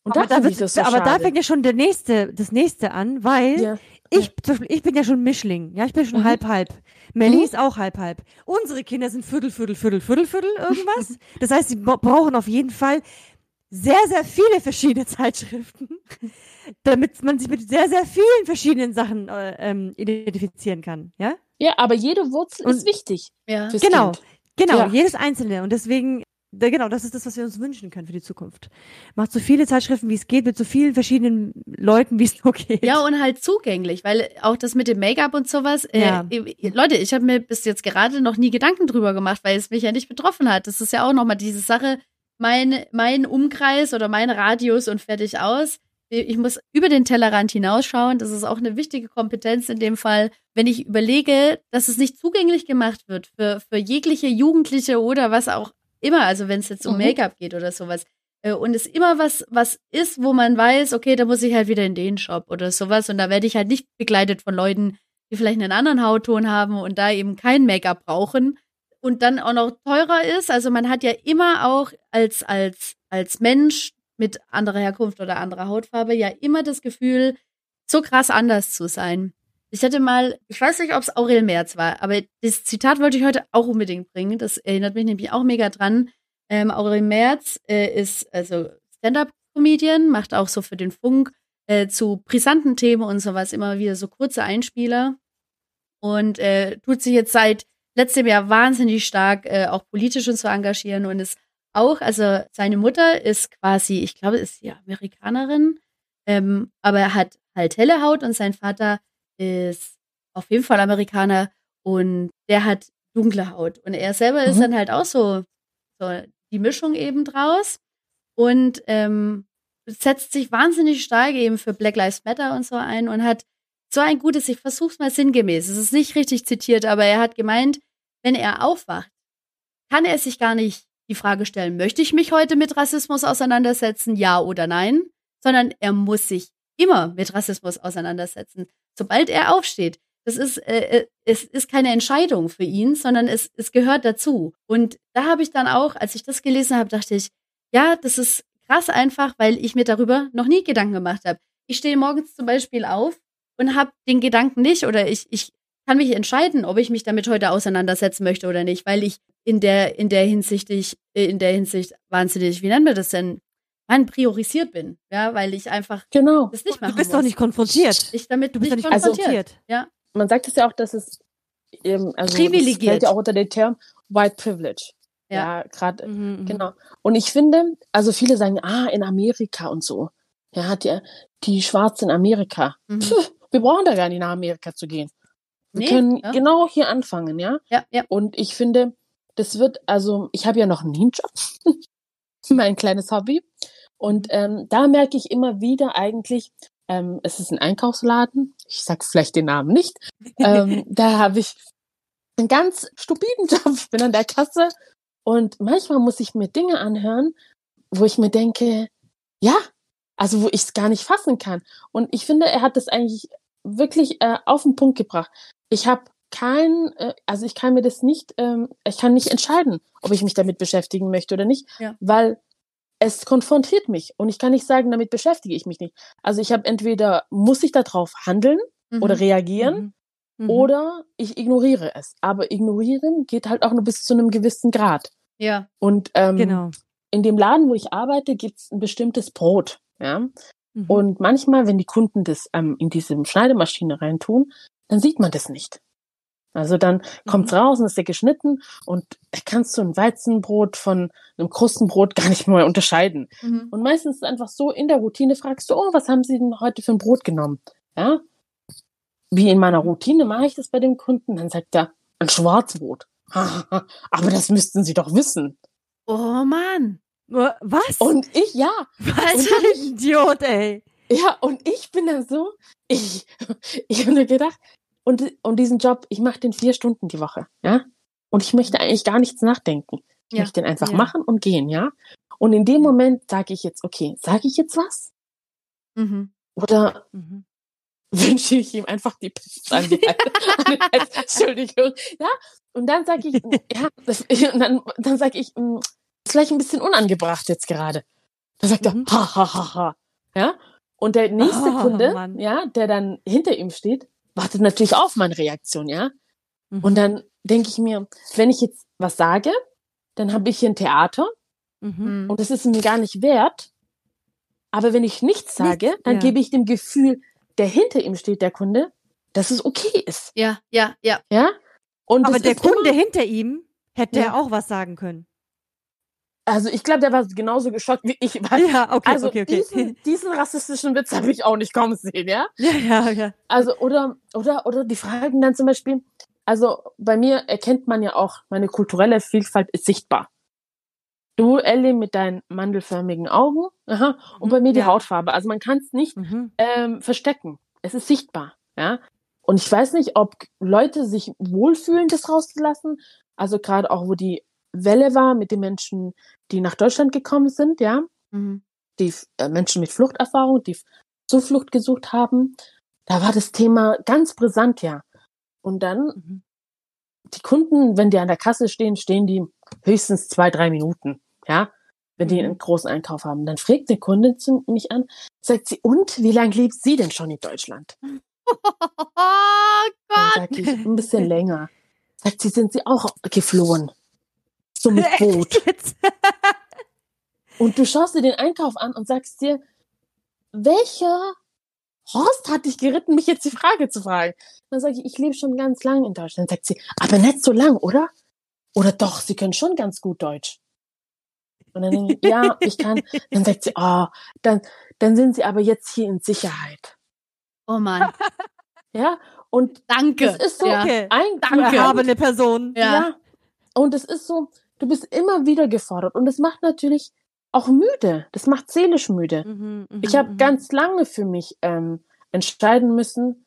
Und aber da wird, das so aber da fängt ja schon der nächste, das nächste an, weil ja. ich, zum Beispiel, ich bin ja schon Mischling. Ja, ich bin schon Mhm. halb halb. Melly Mhm. ist auch halb halb. Unsere Kinder sind Viertel, Viertel, Viertel, Viertel, Viertel, irgendwas. Das heißt, sie bra- brauchen auf jeden Fall sehr, sehr viele verschiedene Zeitschriften, damit man sich mit sehr, sehr vielen verschiedenen Sachen äh, ähm, identifizieren kann. Ja? ja, aber jede Wurzel Und- ist wichtig Ja. fürs Genau. Kind. Genau, Ja. jedes einzelne. Und deswegen, da, genau, das ist das, was wir uns wünschen können für die Zukunft. Macht so viele Zeitschriften, wie es geht, mit so vielen verschiedenen Leuten, wie es nur geht. Ja, und halt zugänglich, weil auch das mit dem Make-up und sowas, äh, Ja. äh, Leute, ich habe mir bis jetzt gerade noch nie Gedanken drüber gemacht, weil es mich ja nicht betroffen hat. Das ist ja auch nochmal diese Sache, mein, mein Umkreis oder mein Radius und fertig aus. Ich muss über den Tellerrand hinausschauen. Das ist auch eine wichtige Kompetenz in dem Fall. Wenn ich überlege, dass es nicht zugänglich gemacht wird für, für jegliche Jugendliche oder was auch immer, also wenn es jetzt um Mhm. Make-up geht oder sowas, äh, und es immer was, was ist, wo man weiß, okay, da muss ich halt wieder in den Shop oder sowas. Und da werde ich halt nicht begleitet von Leuten, die vielleicht einen anderen Hautton haben und da eben kein Make-up brauchen und dann auch noch teurer ist. Also man hat ja immer auch als, als, als Mensch mit anderer Herkunft oder anderer Hautfarbe ja immer das Gefühl, so krass anders zu sein. Ich hatte mal, ich weiß nicht, ob es Aurel Merz war, aber das Zitat wollte ich heute auch unbedingt bringen. Das erinnert mich nämlich auch mega dran. Ähm, Aurel Merz äh, ist also Stand-up-Comedian, macht auch so für den Funk äh, zu brisanten Themen und sowas immer wieder so kurze Einspieler und äh, tut sich jetzt seit letztem Jahr wahnsinnig stark äh, auch politisch und so engagieren und ist auch, also seine Mutter ist quasi, ich glaube, ist ja Amerikanerin, ähm, aber er hat halt helle Haut und sein Vater ist auf jeden Fall Amerikaner und der hat dunkle Haut. Und er selber ist Mhm. dann halt auch so, so die Mischung eben draus und ähm, setzt sich wahnsinnig stark eben für Black Lives Matter und so ein und hat so ein gutes, ich versuch's mal sinngemäß, es ist nicht richtig zitiert, aber er hat gemeint, wenn er aufwacht, kann er sich gar nicht die Frage stellen, möchte ich mich heute mit Rassismus auseinandersetzen, ja oder nein, sondern er muss sich immer mit Rassismus auseinandersetzen, sobald er aufsteht. Das ist, äh, äh, es ist keine Entscheidung für ihn, sondern es, es gehört dazu. Und da habe ich dann auch, als ich das gelesen habe, dachte ich, ja, das ist krass einfach, weil ich mir darüber noch nie Gedanken gemacht habe. Ich stehe morgens zum Beispiel auf und habe den Gedanken nicht oder ich, ich kann mich entscheiden, ob ich mich damit heute auseinandersetzen möchte oder nicht, weil ich in der, in der Hinsicht, ich, äh, in der Hinsicht wahnsinnig, wie nennen wir das denn? Man priorisiert bin, ja, weil ich einfach Genau. das nicht Du machen bist muss. doch nicht konfrontiert. Ich damit Du bist doch nicht konfrontiert. konfrontiert. Ja. Man sagt es ja auch, dass es eben, also Privilegiert. Das fällt ja auch unter den Term White Privilege. Ja. Ja, gerade Mhm, mhm. Genau. Und ich finde, also viele sagen, ah, in Amerika und so. Ja, hat ja die Schwarzen in Amerika. Mhm. Puh, wir brauchen da gar nicht nach Amerika zu gehen. Wir Nee, können ja. genau hier anfangen, ja. Ja, ja. Und ich finde, das wird, also ich habe ja noch einen Nebenjob, mein kleines Hobby. Und ähm, da merke ich immer wieder eigentlich, Ähm, es ist ein Einkaufsladen. Ich sag vielleicht den Namen nicht. ähm, da habe ich einen ganz stupiden Job. Ich bin an der Kasse und manchmal muss ich mir Dinge anhören, wo ich mir denke, ja, also wo ich es gar nicht fassen kann. Und ich finde, er hat das eigentlich wirklich äh, auf den Punkt gebracht. Ich habe kein, äh, also ich kann mir das nicht, ähm, ich kann nicht entscheiden, ob ich mich damit beschäftigen möchte oder nicht, Ja. weil es konfrontiert mich und ich kann nicht sagen, damit beschäftige ich mich nicht. Also ich habe entweder muss ich darauf handeln Mhm. oder reagieren Mhm. Mhm. oder ich ignoriere es. Aber ignorieren geht halt auch nur bis zu einem gewissen Grad. Ja. Und ähm, Genau. in dem Laden, wo ich arbeite, gibt's ein bestimmtes Brot. Ja? Mhm. Und manchmal, wenn die Kunden das ähm, in diese Schneidemaschine reintun, dann sieht man das nicht. Also dann kommt's Mhm. raus und ist der geschnitten und kannst du ein Weizenbrot von einem Krustenbrot gar nicht mehr unterscheiden. Mhm. Und meistens ist es einfach so, in der Routine fragst du, oh, was haben Sie denn heute für ein Brot genommen? Ja? Wie in meiner Routine mache ich das bei dem Kunden, dann sagt er, ein Schwarzbrot. Aber das müssten Sie doch wissen. Oh Mann. Was? Und ich, ja, Was? Und ein Idiot, ey. Ja, und ich bin dann so, ich, ich habe mir gedacht, und, und diesen Job, ich mache den vier Stunden die Woche, ja. Und ich möchte eigentlich gar nichts nachdenken. Ich Ja, möchte den einfach ja. machen und gehen, ja. Und in dem Moment sage ich jetzt, okay, sage ich jetzt was? Mhm. Oder Mhm. wünsche ich ihm einfach die Pest an die an- Entschuldigung, ja. Und dann sage ich, ja, das, und dann, dann sage ich, mm, ist vielleicht ein bisschen unangebracht jetzt gerade. Da sagt Mhm. er, ha, ha, ha, ha. Ja. Und der nächste Oh, Kunde, Mann. ja, der dann hinter ihm steht, wartet natürlich auf meine Reaktion, ja. Mhm. Und dann denke ich mir, wenn ich jetzt was sage, dann habe ich hier ein Theater Mhm. Mhm. und das ist mir gar nicht wert. Aber wenn ich nichts sage, Nichts, dann ja. gebe ich dem Gefühl, der hinter ihm steht, der Kunde, dass es okay ist. Ja, ja, ja. Ja? Und Aber der Kunde immer, hinter ihm hätte Ja. ja auch was sagen können. Also ich glaube, der war genauso geschockt wie ich. Weil, Ja, okay, also okay, okay. Diesen, diesen rassistischen Witz habe ich auch nicht kommen sehen, ja? Ja, ja, ja. Also, oder, oder, oder die fragen dann zum Beispiel, also bei mir erkennt man ja auch, meine kulturelle Vielfalt ist sichtbar. Du, Ellie, mit deinen mandelförmigen Augen, aha, und bei mir die Ja. Hautfarbe. Also man kann es nicht Mhm. ähm, verstecken. Es ist sichtbar, ja. Und ich weiß nicht, ob Leute sich wohlfühlen, das rauszulassen. Also gerade auch, wo die Welle war mit den Menschen, die nach Deutschland gekommen sind, ja Mhm. die äh, Menschen mit Fluchterfahrung, die Zuflucht gesucht haben, da war das Thema ganz brisant, ja. Und dann Mhm. die Kunden, wenn die an der Kasse stehen, stehen die höchstens zwei, drei Minuten, ja. Wenn die Mhm. einen großen Einkauf haben. Dann fragt eine Kundin mich an, sagt sie, und wie lange lebt sie denn schon in Deutschland? Oh Dann Gott. sag ich, ein bisschen länger. Sagt sie, sind sie auch geflohen? So mit Boot. Und du schaust dir den Einkauf an und sagst dir, welcher Horst hat dich geritten, mich jetzt die Frage zu fragen? Dann sage ich, ich lebe schon ganz lang in Deutschland. Dann sagt sie, aber nicht so lang, oder? Oder doch, sie können schon ganz gut Deutsch. Und dann denke ich, ja, ich kann. Dann sagt sie, oh, dann, dann sind sie aber jetzt hier in Sicherheit. Oh Mann. Ja, und Danke. das ist so Ja. Ein Danke. Erhabene Person. Ja. Ja. Und es ist so, du bist immer wieder gefordert. Und es macht natürlich auch müde. Das macht seelisch müde. Mhm, mhm, Ich habe mhm. ganz lange für mich ähm, entscheiden müssen,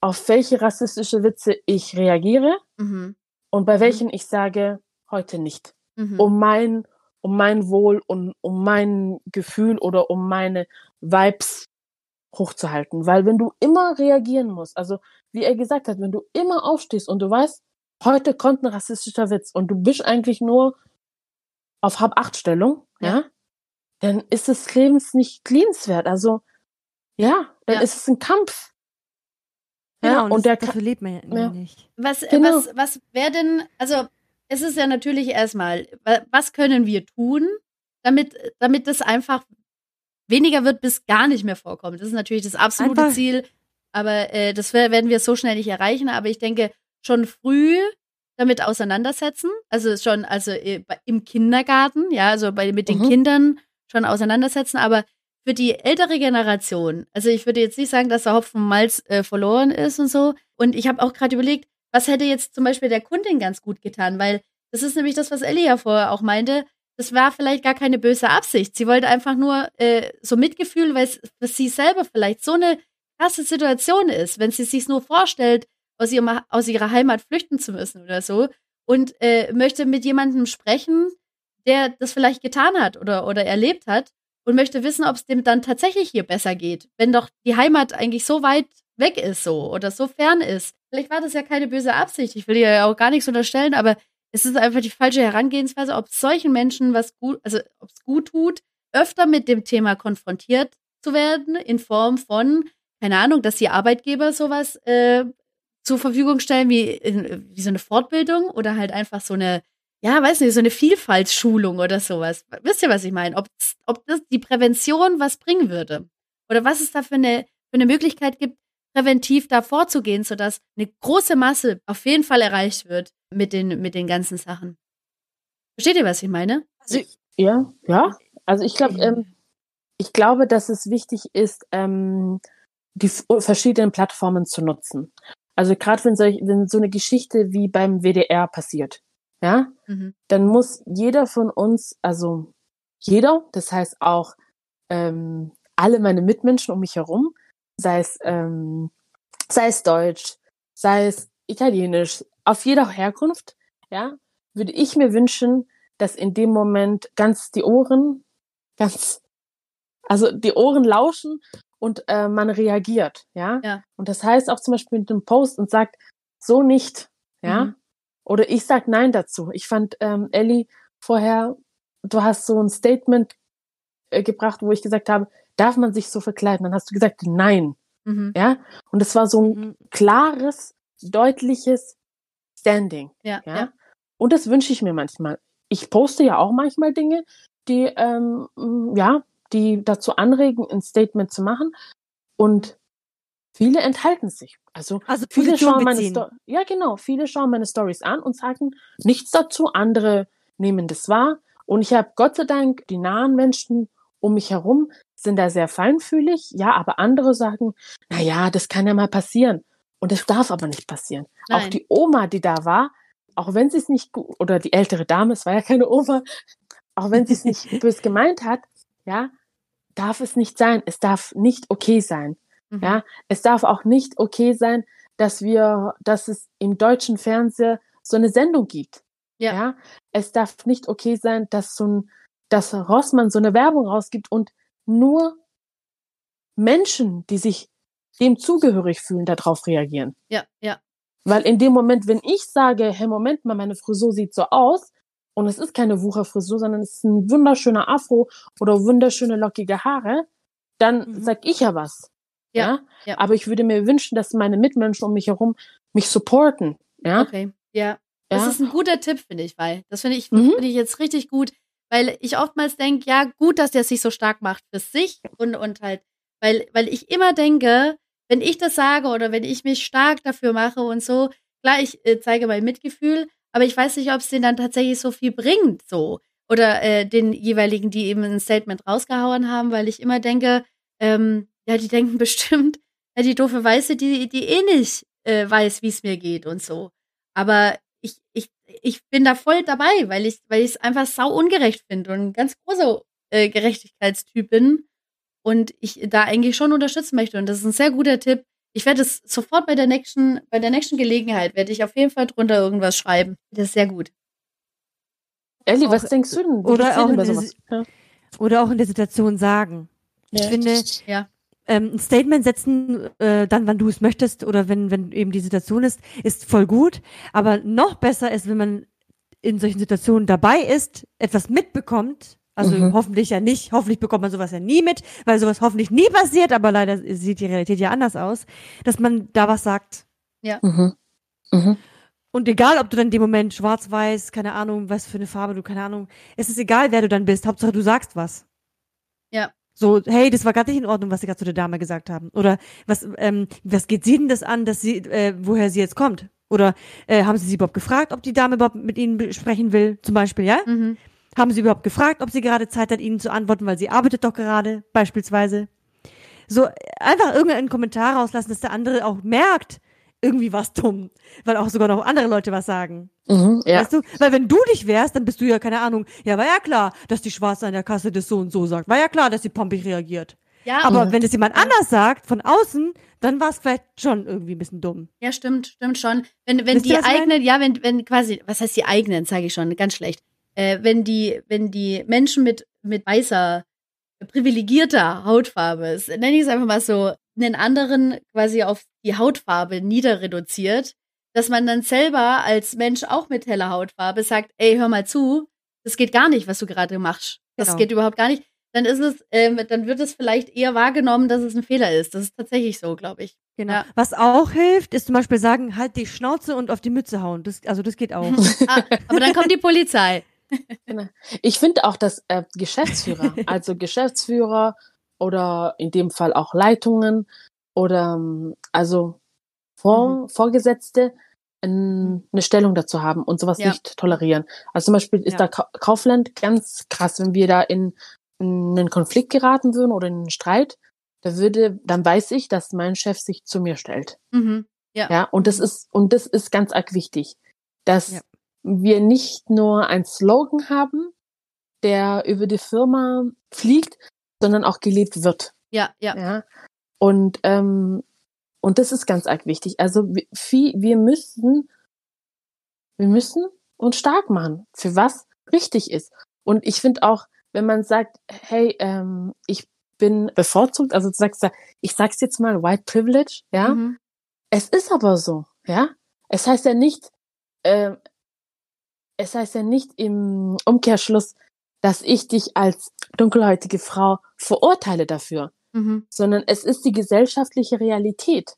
auf welche rassistische Witze ich reagiere Mhm. und bei welchen ich sage, heute nicht. Mhm. Um mein, um mein Wohl und um mein Gefühl oder um meine Vibes hochzuhalten. Weil wenn du immer reagieren musst, also wie er gesagt hat, wenn du immer aufstehst und du weißt, heute kommt ein rassistischer Witz und du bist eigentlich nur auf Hab-Acht-Stellung, ja. Ja. dann ist des Lebens nicht liebenswert. Also, ja, dann Ja. ist es ein Kampf. Genau, Ja, und, und der dafür lebt man ja, Ja. nicht. Was, Genau. was, was wäre denn, also es ist ja natürlich erstmal, wa- was können wir tun, damit, damit das einfach weniger wird, bis gar nicht mehr vorkommt. Das ist natürlich das absolute Einfach- Ziel, aber äh, das werden wir so schnell nicht erreichen. Aber ich denke, schon früh damit auseinandersetzen, also schon, also äh, im Kindergarten, ja, also bei, mit den Mhm. Kindern schon auseinandersetzen, aber für die ältere Generation, also ich würde jetzt nicht sagen, dass der Hopfen Malz äh, verloren ist und so. Und ich habe auch gerade überlegt, was hätte jetzt zum Beispiel der Kundin ganz gut getan, weil das ist nämlich das, was Ellie ja vorher auch meinte. das war vielleicht gar keine böse Absicht. Sie wollte einfach nur äh, so Mitgefühl, weil es für sie selber vielleicht so eine krasse Situation ist, wenn sie sich nur vorstellt, aus, ihrem, aus ihrer Heimat flüchten zu müssen oder so und äh, möchte mit jemandem sprechen, der das vielleicht getan hat oder, oder erlebt hat und möchte wissen, ob es dem dann tatsächlich hier besser geht, wenn doch die Heimat eigentlich so weit weg ist so oder so fern ist. Vielleicht war das ja keine böse Absicht. Ich will ihr ja auch gar nichts unterstellen, aber es ist einfach die falsche Herangehensweise, ob solchen Menschen was gut, also ob es gut tut, öfter mit dem Thema konfrontiert zu werden, in Form von, keine Ahnung, dass die Arbeitgeber sowas äh, zur Verfügung stellen, wie, wie so eine Fortbildung oder halt einfach so eine ja, weiß nicht, so eine Vielfaltsschulung oder sowas. Wisst ihr, was ich meine? Ob, ob das die Prävention was bringen würde? Oder was es da für eine, für eine Möglichkeit gibt, präventiv da vorzugehen, sodass eine große Masse auf jeden Fall erreicht wird mit den, mit den ganzen Sachen. Versteht ihr, was ich meine? Also, ja, ja. Also ich glaube, ähm, ich glaube, dass es wichtig ist, ähm, die verschiedenen Plattformen zu nutzen. Also gerade wenn, wenn so eine Geschichte wie beim WDR passiert, ja, mhm. dann muss jeder von uns, also jeder, das heißt auch ähm, alle meine Mitmenschen um mich herum, sei es, ähm, sei es Deutsch, sei es Italienisch, auf jeder Herkunft, ja, würde ich mir wünschen, dass in dem Moment ganz die Ohren, ganz, also die Ohren lauschen und äh, man reagiert, ja? ja. Und das heißt auch zum Beispiel mit einem Post und sagt, so nicht, ja. Mhm. Oder ich sag Nein dazu. Ich fand, ähm, Ellie, vorher, du hast so ein Statement äh, gebracht, wo ich gesagt habe, darf man sich so verkleiden? Dann hast du gesagt, nein. Mhm. Ja. Und es war so ein mhm. klares, deutliches Standing. Ja, ja. ja. Und das wünsche ich mir manchmal. Ich poste ja auch manchmal Dinge, die, ähm, ja, die dazu anregen, ein Statement zu machen. Und viele enthalten sich. Also, also viele schauen meine Sto ja genau, viele schauen meine Stories an und sagen nichts dazu, andere nehmen das wahr und ich habe Gott sei Dank die nahen Menschen um mich herum sind da sehr feinfühlig, ja, aber andere sagen, na ja, das kann ja mal passieren und es darf aber nicht passieren. Nein. Auch die Oma, die da war, auch wenn sie es nicht oder die ältere Dame, es war ja keine Oma, auch wenn sie es nicht bös gemeint hat, ja, darf es nicht sein. Es darf nicht okay sein. Mhm. Ja, es darf auch nicht okay sein, dass wir, dass es im deutschen Fernseher so eine Sendung gibt. Ja. ja? Es darf nicht okay sein, dass so ein, dass Rossmann so eine Werbung rausgibt und nur Menschen, die sich dem zugehörig fühlen, darauf reagieren. Ja, ja. Weil in dem Moment, wenn ich sage, hey, Moment mal, meine Frisur sieht so aus, und es ist keine Wucherfrisur, sondern es ist ein wunderschöner Afro oder wunderschöne lockige Haare, dann mhm. sag ich ja was. Ja, ja. Aber ich würde mir wünschen, dass meine Mitmenschen um mich herum mich supporten. Ja. Okay. Ja. Das ja. ist ein guter Tipp, finde ich, weil das finde ich, mhm. finde ich jetzt richtig gut, weil ich oftmals denke, ja, gut, dass der sich so stark macht für sich und, und halt, weil, weil ich immer denke, wenn ich das sage oder wenn ich mich stark dafür mache und so, klar, ich äh, zeige mein Mitgefühl, aber ich weiß nicht, ob es denen dann tatsächlich so viel bringt, so. Oder äh, den jeweiligen, die eben ein Statement rausgehauen haben, weil ich immer denke, ähm, ja, die denken bestimmt, ja, die doofe Weiße, die, die eh nicht äh, weiß, wie es mir geht und so. Aber ich, ich, ich bin da voll dabei, weil ich, weil ich es einfach sau ungerecht finde und ein ganz großer äh, Gerechtigkeitstyp bin und ich da eigentlich schon unterstützen möchte. Und das ist ein sehr guter Tipp. Ich werde es sofort bei der nächsten, bei der nächsten Gelegenheit werde ich auf jeden Fall drunter irgendwas schreiben. Das ist sehr gut. Ellie, was denkst du denn? Oder auch, ja. oder auch in der Situation sagen. Ja. Ich finde, ja ähm, ein Statement setzen, äh, dann, wann du es möchtest oder wenn, wenn eben die Situation ist, ist voll gut. Aber noch besser ist, wenn man in solchen Situationen dabei ist, etwas mitbekommt. Also mhm. hoffentlich ja nicht. Hoffentlich bekommt man sowas ja nie mit, weil sowas hoffentlich nie passiert, aber leider sieht die Realität ja anders aus, dass man da was sagt. Ja. Mhm. Mhm. Und egal, ob du dann in dem Moment schwarz-weiß, keine Ahnung, was für eine Farbe du, keine Ahnung, es ist egal, wer du dann bist. Hauptsache, du sagst was. Ja. So, hey, das war gerade nicht in Ordnung, was sie gerade zu der Dame gesagt haben. Oder was, ähm, was geht sie denn das an, dass sie, äh, woher sie jetzt kommt? Oder äh, haben sie sie überhaupt gefragt, ob die Dame überhaupt mit ihnen sprechen will, zum Beispiel, ja? Mhm. Haben sie überhaupt gefragt, ob sie gerade Zeit hat, ihnen zu antworten, weil sie arbeitet doch gerade, beispielsweise. So, einfach irgendeinen Kommentar rauslassen, dass der andere auch merkt, irgendwie was dumm. Weil auch sogar noch andere Leute was sagen. Mhm, ja. Weißt du? Weil wenn du dich wärst, dann bist du ja, keine Ahnung, ja, war ja klar, dass die Schwarze an der Kasse das so und so sagt. War ja klar, dass sie pompig reagiert. Ja, Aber wenn es jemand anders sagt, von außen, dann war es vielleicht schon irgendwie ein bisschen dumm. Ja, stimmt, stimmt schon. Wenn, wenn Wisst die eigenen, ja, wenn, wenn quasi, was heißt die eigenen, sage ich schon, ganz schlecht. Äh, wenn die, wenn die Menschen mit, mit weißer, privilegierter Hautfarbe, nenne ich es einfach mal so, einen anderen quasi auf die Hautfarbe niederreduziert, dass man dann selber als Mensch auch mit heller Hautfarbe sagt, ey, hör mal zu, das geht gar nicht, was du gerade machst. Das Genau. geht überhaupt gar nicht. Dann ist es, ähm, dann wird es vielleicht eher wahrgenommen, dass es ein Fehler ist. Das ist tatsächlich so, glaube ich. Genau. Ja. Was auch hilft, ist zum Beispiel sagen, halt die Schnauze und auf die Mütze hauen. Das, also das geht auch. ah, aber dann kommt die Polizei. Ich finde auch, dass äh, Geschäftsführer, also Geschäftsführer oder in dem Fall auch Leitungen oder ähm, also Vor Vorgesetzte ähm, eine Stellung dazu haben und sowas Ja. nicht tolerieren. Also zum Beispiel ist Ja. da Ka Kaufland ganz krass, wenn wir da in, in einen Konflikt geraten würden oder in einen Streit, da würde, dann weiß ich, dass mein Chef sich zu mir stellt. Mhm. Ja, und das ist, und das ist ganz arg wichtig, dass Ja. Wir nicht nur ein Slogan haben, der über die Firma fliegt, sondern auch gelebt wird. Ja, ja. Ja. Und, ähm, und das ist ganz arg wichtig. Also wir, vi- wir müssen, wir müssen uns stark machen, für was richtig ist. Und ich finde auch, wenn man sagt, hey, ähm, ich bin bevorzugt, also du sagst, ich sag's jetzt mal, White Privilege, ja, Mhm. es ist aber so, ja. Es heißt ja nicht, äh, es heißt ja nicht im Umkehrschluss, dass ich dich als dunkelhäutige Frau verurteile dafür, Mhm. sondern es ist die gesellschaftliche Realität.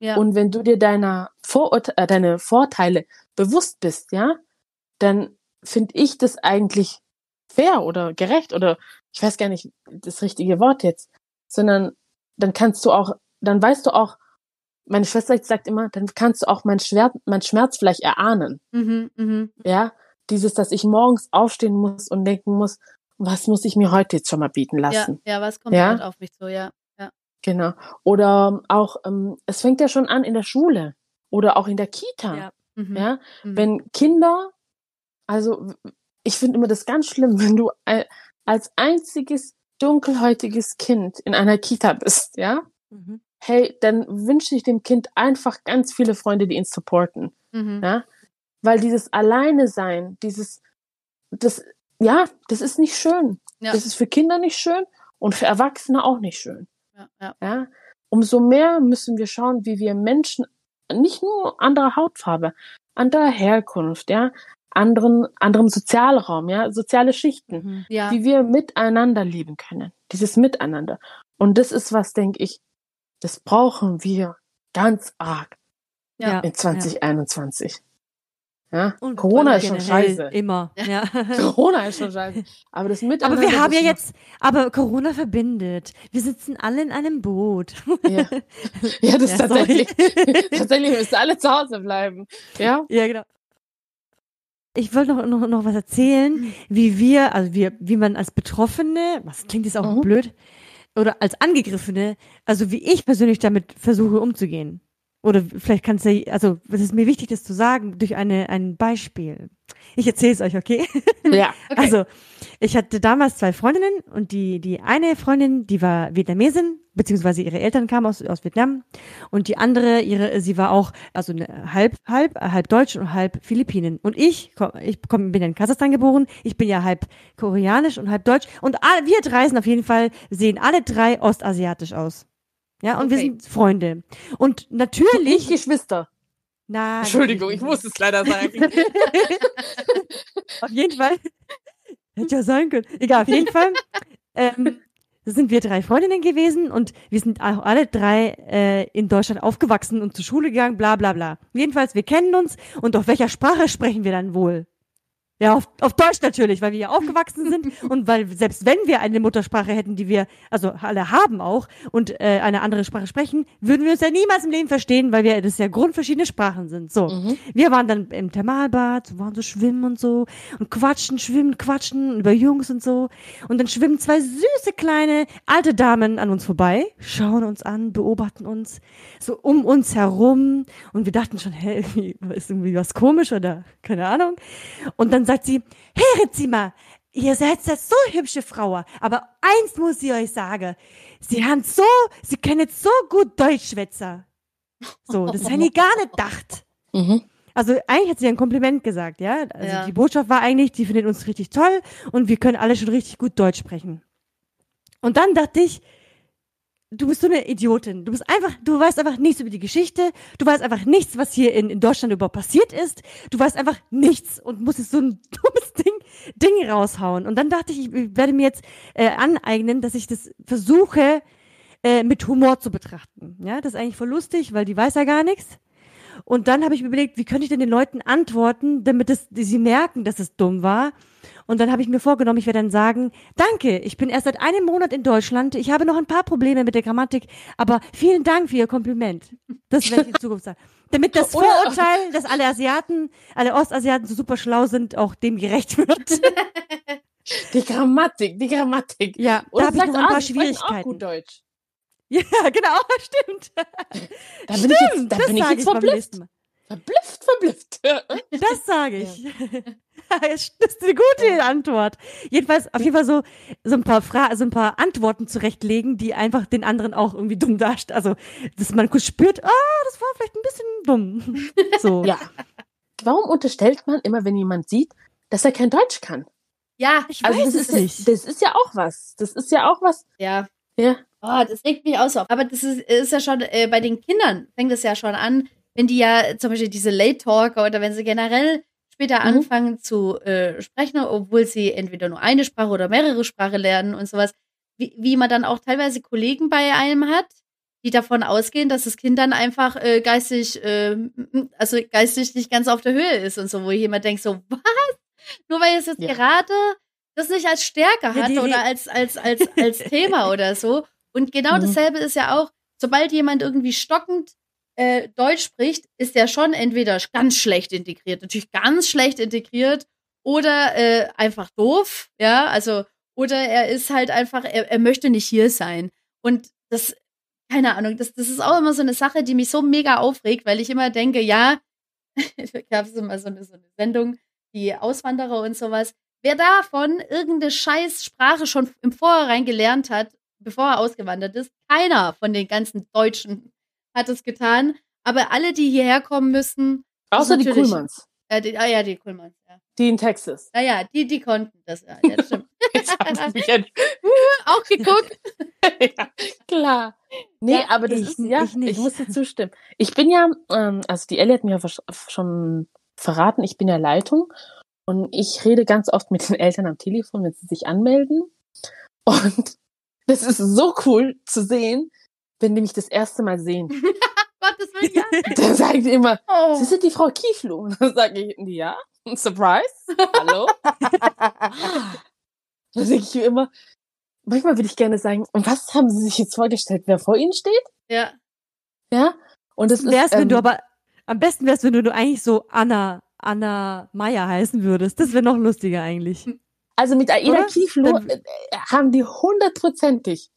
Ja. Und wenn du dir deiner Vorurte äh, deine Vorteile bewusst bist, ja, dann finde ich das eigentlich fair oder gerecht oder ich weiß gar nicht das richtige Wort jetzt, sondern dann kannst du auch, dann weißt du auch, meine Schwester sagt immer, dann kannst du auch mein Schmerz, mein Schmerz vielleicht erahnen, Mhm. Mhm. ja, dieses, dass ich morgens aufstehen muss und denken muss, was muss ich mir heute jetzt schon mal bieten Ja, lassen? ja, was kommt Ja? auf mich zu, ja. Genau. Oder auch, ähm, es fängt ja schon an in der Schule oder auch in der Kita. Ja. Mhm. Ja, Mhm. wenn Kinder, also ich finde immer das ganz schlimm, wenn du äh, als einziges dunkelhäutiges Kind in einer Kita bist, ja, Mhm. Hey, dann wünsche ich dem Kind einfach ganz viele Freunde, die ihn supporten, Mhm. ja, weil dieses Alleine sein, dieses, das, ja, das ist nicht schön. Ja. Das ist für Kinder nicht schön und für Erwachsene auch nicht schön. Ja, ja. Ja, umso mehr müssen wir schauen, wie wir Menschen, nicht nur anderer Hautfarbe, anderer Herkunft, ja, anderen, anderem Sozialraum, ja, soziale Schichten, Mhm. ja. wie wir miteinander leben können. Dieses Miteinander. Und das ist was, denke ich, das brauchen wir ganz arg Ja. in 2021. Ja, Und Corona ist schon scheiße. Immer. Ja. Corona ist schon scheiße. Aber das Miteinander. Aber wir haben ja jetzt, aber Corona verbindet. Wir sitzen alle in einem Boot. Ja, ja das ist Ja, tatsächlich. tatsächlich müssen alle zu Hause bleiben. Ja. Ja, genau. Ich wollte noch, noch, noch was erzählen, wie wir, also wir, wie man als Betroffene, was klingt jetzt auch Mhm. blöd, oder als Angegriffene, also wie ich persönlich damit versuche umzugehen. Oder vielleicht kannst du, also es ist mir wichtig, das zu sagen, durch eine, ein Beispiel. Ich erzähle es euch, okay? Ja. Okay. Also, ich hatte damals zwei Freundinnen und die, die eine Freundin, die war Vietnamesin, beziehungsweise ihre Eltern kamen aus, aus Vietnam und die andere, ihre, sie war auch, also eine, halb, halb, halb Deutsch und halb Philippinen. Und ich, komm, ich komm, bin in Kasachstan geboren, ich bin ja halb koreanisch und halb deutsch und alle, wir drei sind auf jeden Fall, sehen alle drei ostasiatisch aus. Ja, und wir Okay. sind Freunde. Und natürlich, Geschwister. na, Entschuldigung, ich muss es leider sagen. Auf jeden Fall. Hätte ja sein können. Egal, auf jeden Fall. Ähm, sind wir drei Freundinnen gewesen und wir sind auch alle drei äh, in Deutschland aufgewachsen und zur Schule gegangen, bla bla bla. Jedenfalls, wir kennen uns und auf welcher Sprache sprechen wir dann wohl? Ja, auf, auf Deutsch natürlich, weil wir ja aufgewachsen sind und weil selbst wenn wir eine Muttersprache hätten, die wir, also alle haben auch und äh, eine andere Sprache sprechen, würden wir uns ja niemals im Leben verstehen, weil wir das ja grundverschiedene Sprachen sind. So, Mhm. wir waren dann im Thermalbad, waren so schwimmen und so und quatschen, schwimmen, quatschen über Jungs und so und dann schwimmen zwei süße kleine alte Damen an uns vorbei, schauen uns an, beobachten uns so um uns herum und wir dachten schon, hä, irgendwie, ist irgendwie was komisch oder keine Ahnung. Und dann sagt sie, höret Sie mal, ihr seid jetzt so hübsche Frau, aber eins muss ich euch sagen, Sie haben so, Sie jetzt so gut Deutsch schwätzen. So, das hätte ich gar nicht gedacht. Mhm. Also eigentlich hat sie ein Kompliment gesagt, ja. Also Ja. die Botschaft war eigentlich, die findet uns richtig toll und wir können alle schon richtig gut Deutsch sprechen. Und dann dachte ich, du bist so eine Idiotin. Du bist einfach, du weißt einfach nichts über die Geschichte. Du weißt einfach nichts, was hier in, in Deutschland überhaupt passiert ist. Du weißt einfach nichts und musst jetzt so ein dummes Ding, Ding raushauen. Und dann dachte ich, ich werde mir jetzt äh, aneignen, dass ich das versuche, äh, mit Humor zu betrachten. Ja, das ist eigentlich voll lustig, weil die weiß ja gar nichts. Und dann habe ich mir überlegt, wie könnte ich denn den Leuten antworten, damit es, sie merken, dass es dumm war. Und dann habe ich mir vorgenommen, ich werde dann sagen, danke, ich bin erst seit einem Monat in Deutschland, ich habe noch ein paar Probleme mit der Grammatik, aber vielen Dank für Ihr Kompliment. Das werde ich in Zukunft sagen. Damit das Vorurteil, dass alle Asiaten, alle Ostasiaten so super schlau sind, auch dem gerecht wird. Die Grammatik, die Grammatik. Ja, da Oder habe ich noch ein ah, paar sie sprechen auch Schwierigkeiten. gut Deutsch. Ja, genau, stimmt. Da bin ich jetzt, da das bin ich jetzt verblüfft. Verblüfft, verblüfft. Das sage ich. Das ist eine gute Antwort. Jedenfalls, auf jeden Fall so, so ein paar Fra so ein paar Antworten zurechtlegen, die einfach den anderen auch irgendwie dumm darstellen. Also, dass man kurz spürt, ah, das war vielleicht ein bisschen dumm. So. Ja. Warum unterstellt man immer, wenn jemand sieht, dass er kein Deutsch kann? Ja, Ich Also weiß das es ist, nicht. das ist ja auch was. Das ist ja auch was. ja. Ja. Oh, das regt mich auch so auf. Aber das ist, ist ja schon, äh, bei den Kindern fängt es ja schon an, wenn die ja zum Beispiel diese Late Talker oder wenn sie generell später Mhm. anfangen zu äh, sprechen, obwohl sie entweder nur eine Sprache oder mehrere Sprachen lernen und sowas, wie, wie man dann auch teilweise Kollegen bei einem hat, die davon ausgehen, dass das Kind dann einfach äh, geistig, äh, also geistig nicht ganz auf der Höhe ist und so, wo jemand denkt so, was? Nur weil es jetzt Ja. gerade das nicht als Stärke hat oder als, als, als, als Thema oder so. Und genau Mhm. dasselbe ist ja auch, sobald jemand irgendwie stockend äh, Deutsch spricht, ist der schon entweder ganz schlecht integriert, natürlich ganz schlecht integriert, oder äh, einfach doof, ja, also, oder er ist halt einfach, er, er möchte nicht hier sein. Und das, keine Ahnung, das, das ist auch immer so eine Sache, die mich so mega aufregt, weil ich immer denke, ja, gab es immer so eine, so eine Sendung, die Auswanderer und sowas. Wer davon irgendeine scheiß Sprache schon im Vorhinein gelernt hat, bevor er ausgewandert ist, keiner von den ganzen Deutschen hat es getan. Aber alle, die hierher kommen müssen, Außer die Kuhlmanns. äh, die, ah ja, die Kuhlmanns, ja. Die in Texas. Naja, die, die konnten das, ja, ja stimmt. Jetzt haben mich Auch geguckt. ja, klar. Nee, Ja, aber das ich- ist, ja, ich ich, muss dir zustimmen. Ich bin ja, ähm, also die Ellie hat mir ja schon verraten, ich bin ja Leitung und ich rede ganz oft mit den Eltern am Telefon, wenn sie sich anmelden. Und das ist so cool zu sehen, wenn die mich das erste Mal sehen. Gottes Willen, ja. Dann sagen die immer, Oh. Sie sind die Frau Kieflu. Und dann sage ich, ja, Surprise, hallo. dann denke ich mir immer, manchmal würde ich gerne sagen, und was haben Sie sich jetzt vorgestellt, wer vor Ihnen steht? Ja. Ja. Und das Wär's, ist, wenn du ähm, aber, am besten wär's, wenn du, du eigentlich so Anna, Anna Meier heißen würdest. Das wäre noch lustiger eigentlich. also mit Aida Oder? Kieflu äh, haben die hundertprozentig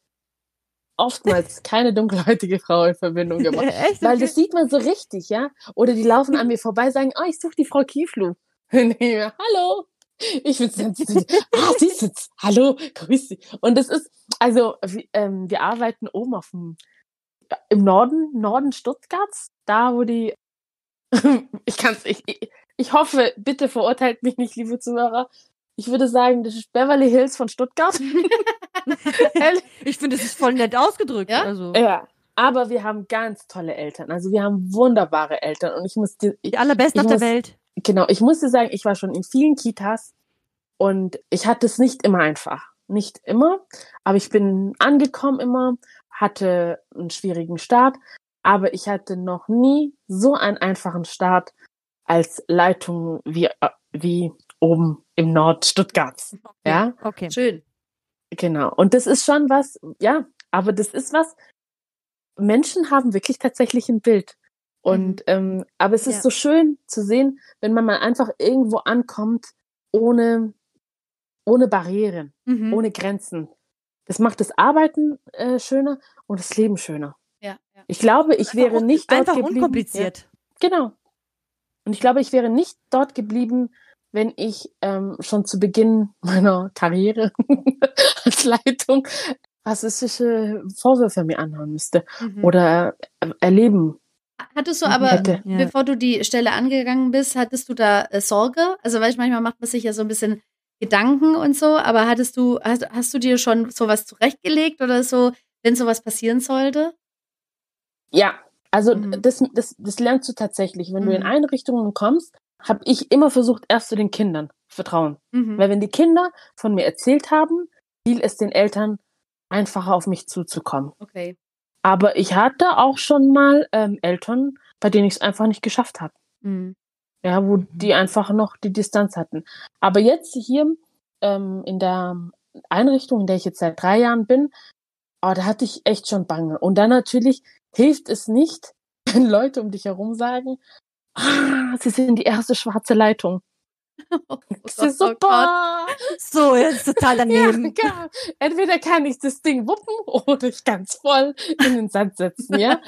oftmals keine dunkelhäutige Frau in Verbindung gebracht. Echt? Weil das sieht man so richtig, ja? Oder die laufen an mir vorbei, sagen, oh, ich suche die Frau Kieflu. Hallo. Ich bin ah, sie sitzt. Hallo, grüß Sie. Und das ist, also, wir, ähm, wir arbeiten oben auf dem, im Norden, Norden Stuttgarts, da wo die, ich kann's, ich, ich, ich hoffe, bitte verurteilt mich nicht, liebe Zuhörer. Ich würde sagen, das ist Beverly Hills von Stuttgart. Ich finde, es ist voll nett ausgedrückt. Ja? Also, ja. Aber wir haben ganz tolle Eltern. Also wir haben wunderbare Eltern. Und ich muss dir, ich, die allerbesten auf der Welt. genau, ich muss dir sagen, ich war schon in vielen Kitas und ich hatte es nicht immer einfach. Nicht immer. Aber ich bin angekommen immer, hatte einen schwierigen Start. Aber ich hatte noch nie so einen einfachen Start als Leitung wie, äh, wie oben im Nord Stuttgarts. Ja, Okay. Schön. Genau. Und das ist schon was, ja, aber das ist was, Menschen haben wirklich tatsächlich ein Bild. Und ähm, aber es ist Ja. so schön zu sehen, wenn man mal einfach irgendwo ankommt, ohne, ohne Barrieren, Mhm. ohne Grenzen. Das macht das Arbeiten äh, schöner und das Leben schöner. Ja, ja. Ich glaube, ich wäre nicht dort einfach geblieben. unkompliziert. Ja, genau. Und ich glaube, ich wäre nicht dort geblieben, wenn ich ähm, schon zu Beginn meiner Karriere als Leitung rassistische Vorwürfe mir anhören müsste Mhm. oder äh, erleben Hattest du aber, hätte. Bevor du die Stelle angegangen bist, hattest du da äh, Sorge? Also, weil ich manchmal macht man sich ja so ein bisschen Gedanken und so, aber hattest du, hast, hast du dir schon sowas zurechtgelegt oder so, wenn sowas passieren sollte? Ja, also Mhm. das, das, das lernst du tatsächlich. Wenn du in Mhm. Einrichtungen kommst, habe ich immer versucht, erst zu den Kindern vertrauen. Mhm. Weil wenn die Kinder von mir erzählt haben, fiel es den Eltern einfacher auf mich zuzukommen. Okay. Aber ich hatte auch schon mal ähm, Eltern, bei denen ich es einfach nicht geschafft habe. Mhm. Ja, wo Mhm. die einfach noch die Distanz hatten. Aber jetzt hier ähm, in der Einrichtung, in der ich jetzt seit drei Jahren bin, oh, da hatte ich echt schon Bange. Und dann natürlich hilft es nicht, wenn Leute um dich herum sagen, ah, sie sind die erste schwarze Leitung. Oh Das ist so, oh boah. So, jetzt total Ja, daneben. ja. Entweder kann ich das Ding wuppen oder ich kann es voll in den Sand setzen, ja.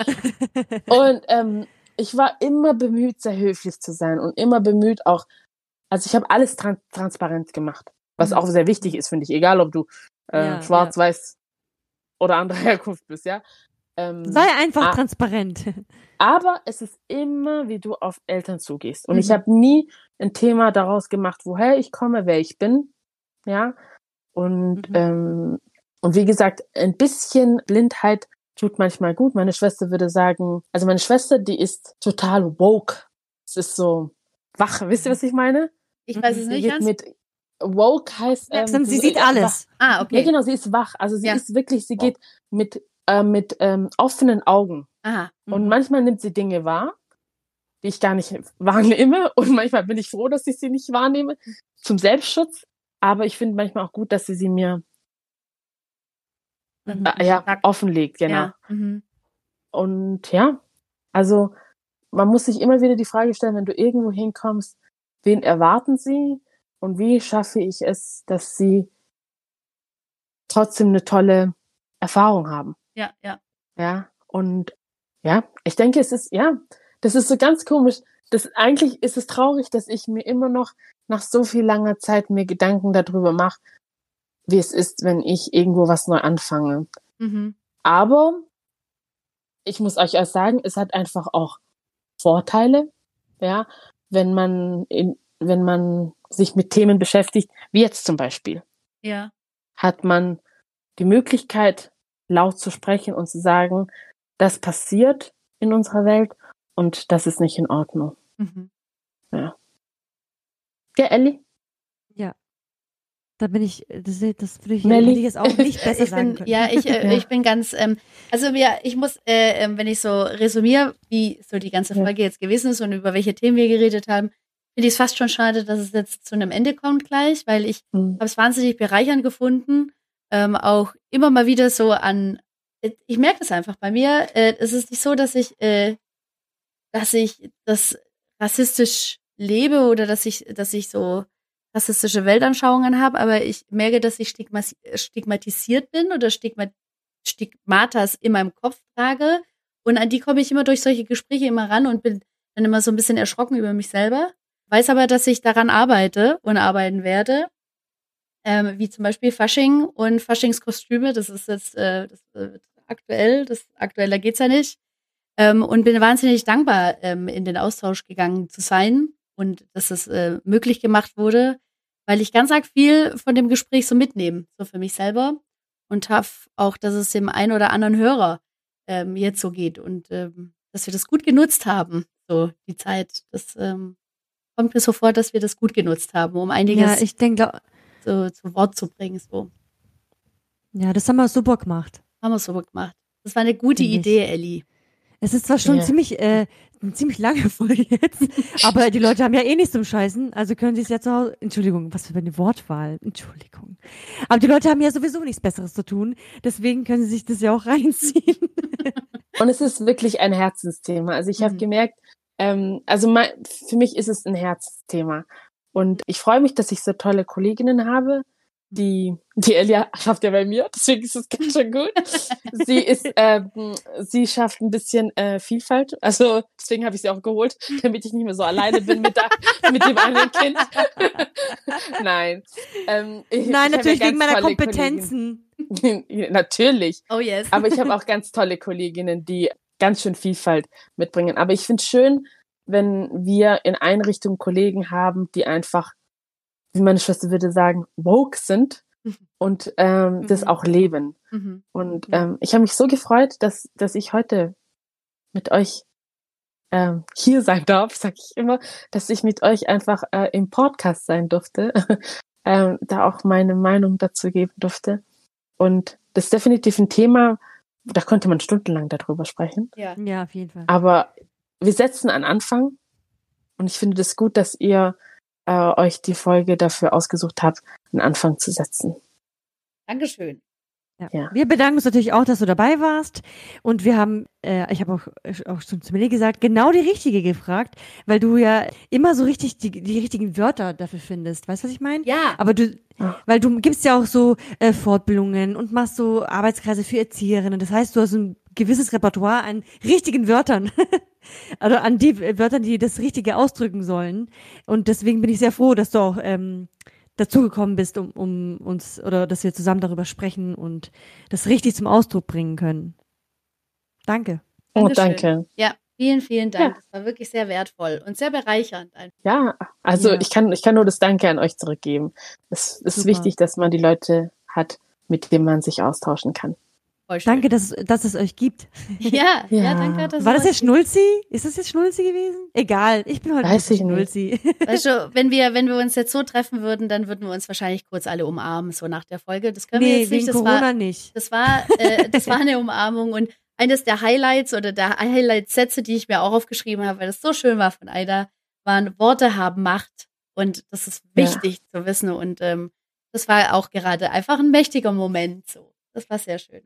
Und ähm, ich war immer bemüht, sehr höflich zu sein und immer bemüht auch, also ich habe alles tran transparent gemacht, was Mhm. auch sehr wichtig ist, finde ich, egal ob du äh, Ja, schwarz, weiß oder anderer Herkunft bist, ja. Ähm, Sei einfach Ah. transparent. aber es ist immer, wie du auf Eltern zugehst. Und ich Mhm. habe nie ein Thema daraus gemacht, woher ich komme, wer ich bin. Ja. Und, Mhm. ähm, und wie gesagt, ein bisschen Blindheit tut manchmal gut. Meine Schwester würde sagen, also meine Schwester, die ist total woke. Es ist so wach. Wisst ihr, was ich meine? Ich weiß es Sie nicht geht ganz. mit woke heißt, ähm, sie sieht alles. Ah, Ja, okay. genau, sie ist wach. Also sie Ja. ist wirklich, sie geht mit, äh, mit ähm, offenen Augen. Aha. Und Mhm. manchmal nimmt sie Dinge wahr, die ich gar nicht wahrnehme. Und manchmal bin ich froh, dass ich sie nicht wahrnehme, zum Selbstschutz. Aber ich finde manchmal auch gut, dass sie sie mir Mhm. äh, ja, offenlegt. Genau. Ja. Mhm. Und ja, also man muss sich immer wieder die Frage stellen, wenn du irgendwo hinkommst, wen erwarten sie und wie schaffe ich es, dass sie trotzdem eine tolle Erfahrung haben. Ja, ja. Ja, und ja, ich denke, es ist, ja, das ist so ganz komisch. Das, eigentlich ist es traurig, dass ich mir immer noch nach so viel langer Zeit mir Gedanken darüber mache, wie es ist, wenn ich irgendwo was neu anfange. Mhm. Aber ich muss euch auch sagen, es hat einfach auch Vorteile, ja, wenn man in, wenn man sich mit Themen beschäftigt, wie jetzt zum Beispiel Ja. hat man die Möglichkeit, laut zu sprechen und zu sagen, das passiert in unserer Welt und das ist nicht in Ordnung. Mhm. Ja, Ellie? Da bin ich, das, das würde ich, Melli? ich jetzt auch nicht besser ich sagen bin, können. ja, ich, äh, Ja. ich bin ganz, ähm, also wir, ich muss, äh, ähm, wenn ich so resümiere, wie so die ganze Ja. Folge jetzt gewesen ist und über welche Themen wir geredet haben, finde ich es fast schon schade, dass es jetzt zu einem Ende kommt gleich, weil ich Hm. habe es wahnsinnig bereichernd gefunden, ähm, auch immer mal wieder so an, ich merke das einfach bei mir, äh, es ist nicht so, dass ich, äh, dass ich das rassistisch lebe oder dass ich, dass ich so rassistische Weltanschauungen habe, aber ich merke, dass ich stigmatisiert bin oder Stigma Stigmatas in meinem Kopf trage. Und an die komme ich immer durch solche Gespräche immer ran und bin dann immer so ein bisschen erschrocken über mich selber. Weiß aber, dass ich daran arbeite und arbeiten werde. Ähm, wie zum Beispiel Fasching und Faschingskostüme. Das ist jetzt äh, das, äh, aktuell. Das aktueller geht's ja nicht. Ähm, und bin wahnsinnig dankbar, ähm, in den Austausch gegangen zu sein und dass es äh, möglich gemacht wurde, weil ich ganz arg viel von dem Gespräch so mitnehme, so für mich selber und hoffe auch, dass es dem einen oder anderen Hörer ähm, jetzt so geht und ähm, dass wir das gut genutzt haben, so die Zeit. Das ähm, kommt mir so vor, dass wir das gut genutzt haben, um Ja, einiges ich denke, so, zu Wort zu bringen. So ja, das haben wir super gemacht. haben wir so gemacht. Das war eine gute Finde ich. Idee, Ellie. Es ist zwar schon Ja. ziemlich, äh, eine ziemlich lange Folge jetzt, aber die Leute haben ja eh nichts zum Scheißen, also können sie es ja zu Hause. Entschuldigung, was für eine Wortwahl. Entschuldigung. Aber die Leute haben ja sowieso nichts Besseres zu tun, deswegen können sie sich das ja auch reinziehen. Und es ist wirklich ein Herzensthema. Also ich habe Mhm. gemerkt, ähm, also mein, für mich ist es ein Herzensthema. Und ich freue mich, dass ich so tolle Kolleginnen habe. Die, die Elia schafft ja bei mir, deswegen ist es ganz schön gut. Sie ist, ähm, sie schafft ein bisschen äh, Vielfalt. Also deswegen habe ich sie auch geholt, damit ich nicht mehr so alleine bin mit, der, mit dem anderen Kind. Nein. Ähm, ich, ich Nein, habe natürlich ja wegen meiner Kompetenzen. Natürlich. Oh yes. Aber ich habe auch ganz tolle Kolleginnen, die ganz schön Vielfalt mitbringen. Aber ich finde es schön, wenn wir in Einrichtungen Kollegen haben, die einfach, wie meine Schwester würde sagen, woke sind und ähm, das Mhm. auch leben. Mhm. Und ähm, ich habe mich so gefreut, dass, dass ich heute mit euch ähm, hier sein darf, sag ich immer, dass ich mit euch einfach äh, im Podcast sein durfte, ähm, da auch meine Meinung dazu geben durfte. Und das ist definitiv ein Thema, da könnte man stundenlang darüber sprechen. Ja. Ja, auf jeden Fall. Aber wir setzen an Anfang und ich finde es das gut, dass ihr äh, euch die Folge dafür ausgesucht habt, einen Anfang zu setzen. Dankeschön. Ja. Ja. Wir bedanken uns natürlich auch, dass du dabei warst. Und wir haben, äh, ich habe auch, auch schon zu mir gesagt, genau die richtige gefragt, weil du ja immer so richtig die, die richtigen Wörter dafür findest. Weißt du, was ich meine? Ja. Aber du, Ja. weil du gibst ja auch so äh, Fortbildungen und machst so Arbeitskreise für Erzieherinnen. Das heißt, du hast ein gewisses Repertoire an richtigen Wörtern. also an die Wörtern, die das Richtige ausdrücken sollen. Und deswegen bin ich sehr froh, dass du auch ähm, dazugekommen bist, um, um uns oder dass wir zusammen darüber sprechen und das richtig zum Ausdruck bringen können. Danke. Oh, danke. Ja, vielen, vielen Dank. Ja. Das war wirklich sehr wertvoll und sehr bereichernd. einfach. Ja, also Ja. ich kann, ich kann nur das Danke an euch zurückgeben. Es ist Super. wichtig, dass man die Leute hat, mit denen man sich austauschen kann. Voll schön. Danke, dass, dass es euch gibt. Ja, ja, Ja. danke. Dass War das jetzt Schnulzi? Ist das jetzt Schnulzi gewesen? Egal, ich bin heute Weiß ich nicht. Schnulzi. Weißt du, wenn wir, wenn wir uns jetzt so treffen würden, dann würden wir uns wahrscheinlich kurz alle umarmen, so nach der Folge. Das können wir nee, jetzt wegen nicht. Das Corona war, nicht. das war, äh, das war eine Umarmung und eines der Highlights oder der Highlight-Sätze, die ich mir auch aufgeschrieben habe, weil das so schön war von Aida, waren Worte haben Macht und das ist Ja. wichtig zu wissen und ähm, das war auch gerade einfach ein mächtiger Moment. So, das war sehr schön.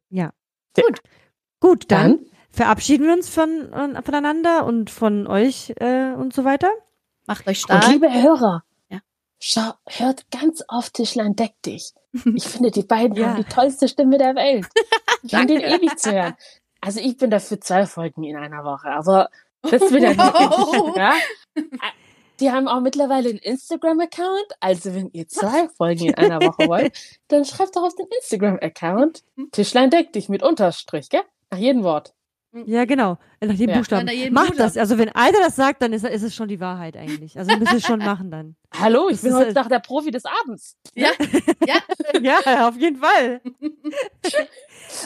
Gut, dann, Dann, verabschieden wir uns von, äh, voneinander und von euch äh, und so weiter. Macht euch und stark. liebe Hörer, Ja. schau, hört ganz auf Tischlein deck dich. Ich finde, die beiden Ja. haben die tollste Stimme der Welt. Ich finde den ewig zu hören. Also ich bin dafür zwei Folgen in einer Woche, aber das will ja nicht. Ja? Die haben auch mittlerweile einen Instagram-Account. Also wenn ihr zwei Folgen in einer Woche wollt, dann schreibt doch auf den Instagram-Account Tischlein deck dich mit Unterstrich, gell? Nach jedem Wort. Ja, genau. Nach jedem Ja. Buchstaben. Nach jedem Macht Buchstaben. das. Also wenn einer das sagt, dann ist, ist es schon die Wahrheit eigentlich. Also ihr müsst es schon machen dann. Hallo, ich Das bin heute halt- Tag der Profi des Abends. Ja, ja. ja, auf jeden Fall.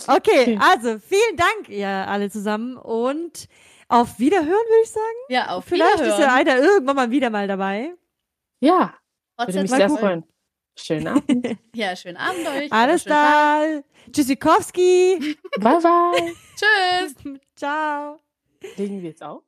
Okay, also vielen Dank, ihr alle zusammen und auf Wiederhören, würde ich sagen. Ja, auf Vielleicht ist Wiederhören. ja einer irgendwann mal wieder mal dabei. Ja, würde mich sehr cool. freuen. Schönen Abend. Ja, schönen Abend euch. Alles klar. Tschüssikowski. bye bye. Tschüss. Ciao. Legen wir jetzt auf?